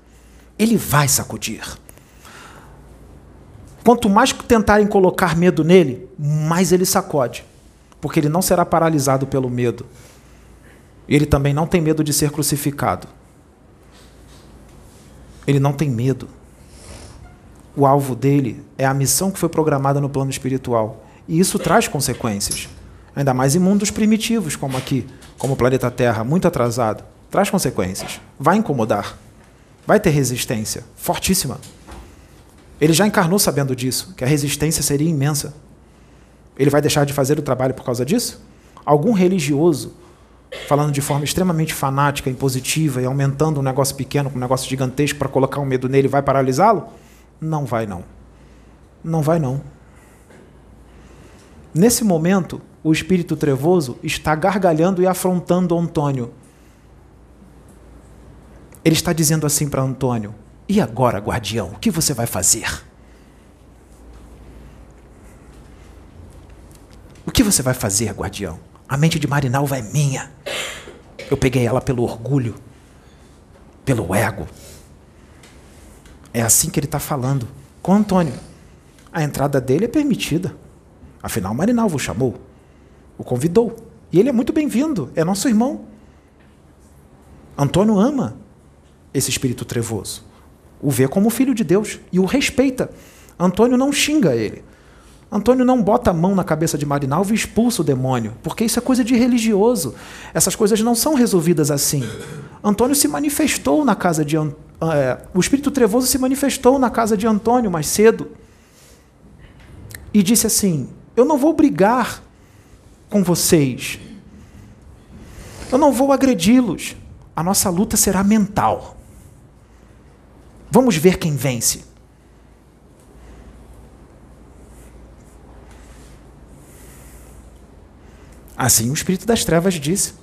[SPEAKER 1] Ele vai sacudir. Quanto mais tentarem colocar medo nele, mais ele sacode. Porque ele não será paralisado pelo medo. Ele também não tem medo de ser crucificado. Ele não tem medo. O alvo dele é a missão que foi programada no plano espiritual. E isso traz consequências. Ainda mais em mundos primitivos, como aqui, como o planeta Terra, muito atrasado traz consequências. Vai incomodar. Vai ter resistência fortíssima. Ele já encarnou sabendo disso, que a resistência seria imensa. Ele vai deixar de fazer o trabalho por causa disso? Algum religioso, falando de forma extremamente fanática, impositiva e aumentando um negócio pequeno com um negócio gigantesco para colocar um medo nele, vai paralisá-lo? Não vai não. Não vai não. Nesse momento, o espírito trevoso está gargalhando e afrontando Antônio ele está dizendo assim para Antônio: E agora, guardião, o que você vai fazer? O que você vai fazer, guardião? A mente de Marinalva é minha. Eu peguei ela pelo orgulho, pelo ego. É assim que ele está falando com Antônio. A entrada dele é permitida. Afinal, Marinalva o chamou, o convidou. E ele é muito bem-vindo, é nosso irmão. Antônio ama esse espírito trevoso. O vê como filho de Deus e o respeita. Antônio não xinga ele. Antônio não bota a mão na cabeça de Marinalva e expulsa o demônio, porque isso é coisa de religioso. Essas coisas não são resolvidas assim. Antônio se manifestou na casa de. É, o espírito trevoso se manifestou na casa de Antônio mais cedo e disse assim: Eu não vou brigar com vocês. Eu não vou agredi-los. A nossa luta será mental. Vamos ver quem vence. Assim o espírito das trevas disse.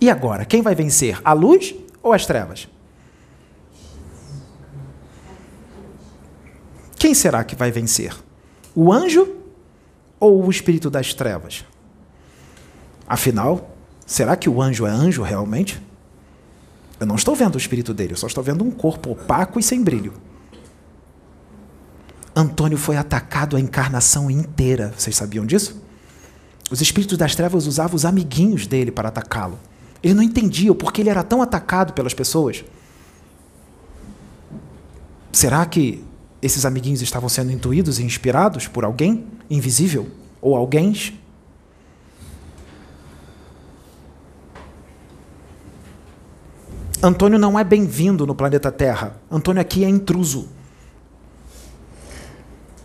[SPEAKER 1] E agora, quem vai vencer? A luz ou as trevas? Quem será que vai vencer? O anjo ou o espírito das trevas? Afinal, será que o anjo é anjo realmente? Eu não estou vendo o espírito dele, eu só estou vendo um corpo opaco e sem brilho. Antônio foi atacado a encarnação inteira. Vocês sabiam disso? Os espíritos das trevas usavam os amiguinhos dele para atacá-lo. Ele não entendia o porquê ele era tão atacado pelas pessoas. Será que esses amiguinhos estavam sendo intuídos e inspirados por alguém invisível? Ou alguém Antônio não é bem-vindo no planeta Terra. Antônio aqui é intruso.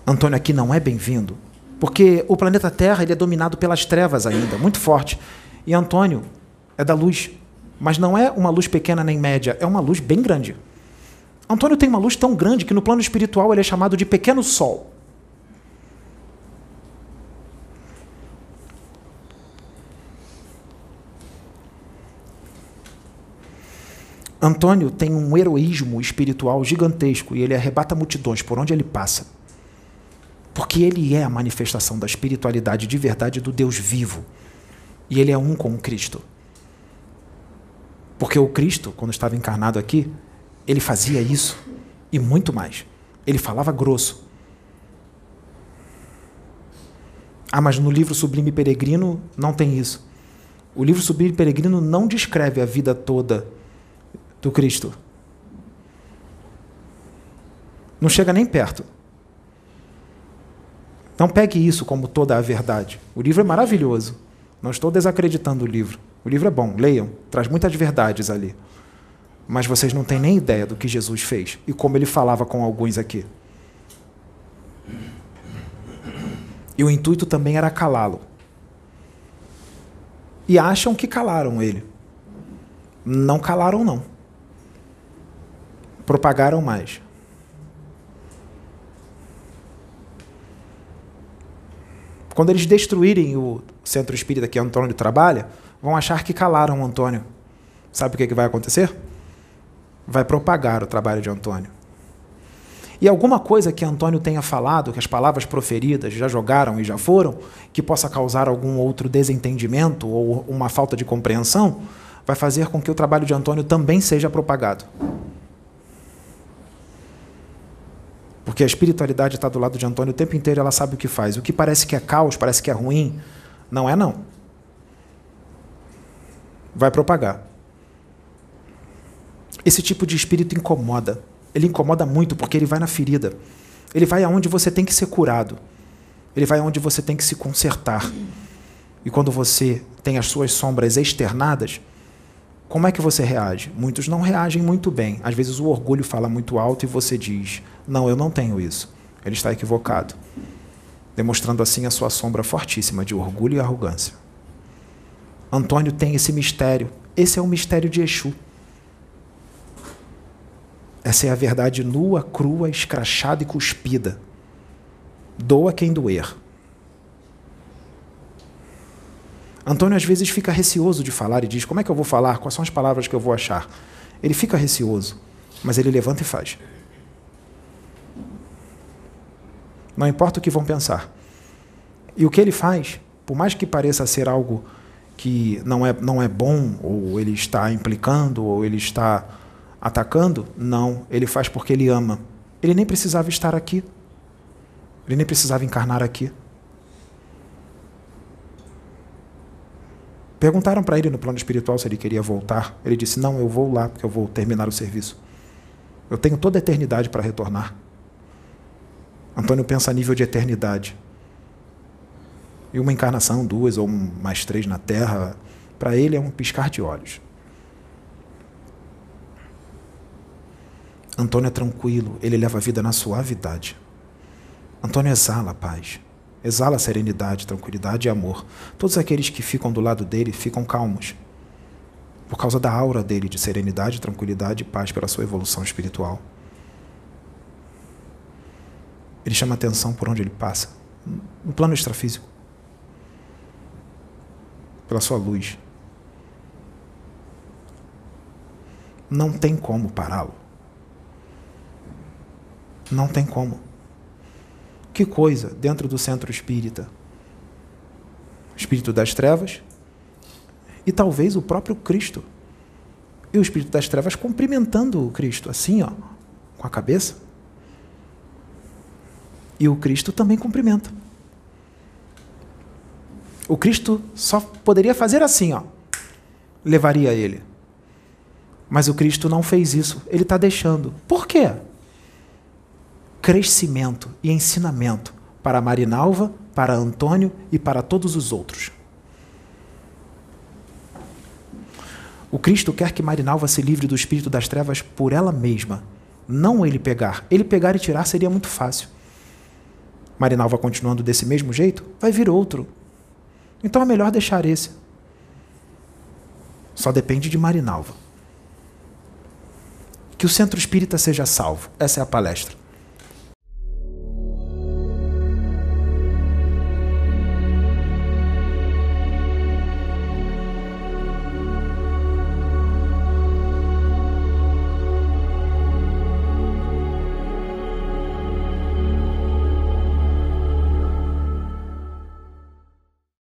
[SPEAKER 1] Antônio aqui não é bem-vindo. Porque o planeta Terra ele é dominado pelas trevas ainda, muito forte. E Antônio é da luz. Mas não é uma luz pequena nem média, é uma luz bem grande. Antônio tem uma luz tão grande que no plano espiritual ele é chamado de pequeno sol. Antônio tem um heroísmo espiritual gigantesco e ele arrebata multidões por onde ele passa. Porque ele é a manifestação da espiritualidade de verdade do Deus vivo. E ele é um com o Cristo. Porque o Cristo, quando estava encarnado aqui, ele fazia isso e muito mais. Ele falava grosso. Ah, mas no livro Sublime Peregrino não tem isso. O livro Sublime Peregrino não descreve a vida toda do Cristo. Não chega nem perto. Não pegue isso como toda a verdade. O livro é maravilhoso. Não estou desacreditando o livro. O livro é bom, leiam, traz muitas verdades ali. Mas vocês não têm nem ideia do que Jesus fez e como ele falava com alguns aqui. E o intuito também era calá-lo. E acham que calaram ele. Não calaram, não propagaram mais. Quando eles destruírem o centro espírita que Antônio trabalha, vão achar que calaram Antônio. Sabe o que, que vai acontecer? Vai propagar o trabalho de Antônio. E alguma coisa que Antônio tenha falado, que as palavras proferidas já jogaram e já foram, que possa causar algum outro desentendimento ou uma falta de compreensão, vai fazer com que o trabalho de Antônio também seja propagado. Porque a espiritualidade está do lado de Antônio o tempo inteiro, ela sabe o que faz. O que parece que é caos, parece que é ruim, não é não. Vai propagar. Esse tipo de espírito incomoda. Ele incomoda muito porque ele vai na ferida. Ele vai aonde você tem que ser curado. Ele vai aonde você tem que se consertar. E quando você tem as suas sombras externadas, como é que você reage? Muitos não reagem muito bem. Às vezes o orgulho fala muito alto e você diz: Não, eu não tenho isso. Ele está equivocado. Demonstrando assim a sua sombra fortíssima de orgulho e arrogância. Antônio tem esse mistério. Esse é o mistério de Exu. Essa é a verdade nua, crua, escrachada e cuspida. Doa quem doer. Antônio às vezes fica receoso de falar e diz: Como é que eu vou falar? Quais são as palavras que eu vou achar? Ele fica receoso, mas ele levanta e faz. Não importa o que vão pensar. E o que ele faz, por mais que pareça ser algo que não é, não é bom, ou ele está implicando, ou ele está atacando, não, ele faz porque ele ama. Ele nem precisava estar aqui. Ele nem precisava encarnar aqui. Perguntaram para ele no plano espiritual se ele queria voltar. Ele disse: Não, eu vou lá, porque eu vou terminar o serviço. Eu tenho toda a eternidade para retornar. Antônio pensa a nível de eternidade. E uma encarnação, duas ou mais três na Terra, para ele é um piscar de olhos. Antônio é tranquilo, ele leva a vida na suavidade. Antônio exala a paz exala serenidade, tranquilidade e amor. Todos aqueles que ficam do lado dele ficam calmos, por causa da aura dele de serenidade, tranquilidade e paz pela sua evolução espiritual. Ele chama atenção por onde ele passa, no plano extrafísico, pela sua luz. Não tem como pará-lo. Não tem como. Que coisa dentro do centro espírita? Espírito das trevas e talvez o próprio Cristo. E o espírito das trevas cumprimentando o Cristo, assim, ó, com a cabeça. E o Cristo também cumprimenta. O Cristo só poderia fazer assim, ó, levaria ele. Mas o Cristo não fez isso, ele está deixando. Por quê? Crescimento e ensinamento para Marinalva, para Antônio e para todos os outros. O Cristo quer que Marinalva se livre do espírito das trevas por ela mesma, não ele pegar. Ele pegar e tirar seria muito fácil. Marinalva continuando desse mesmo jeito, vai vir outro. Então é melhor deixar esse. Só depende de Marinalva Que o centro espírita seja salvo. Essa é a palestra.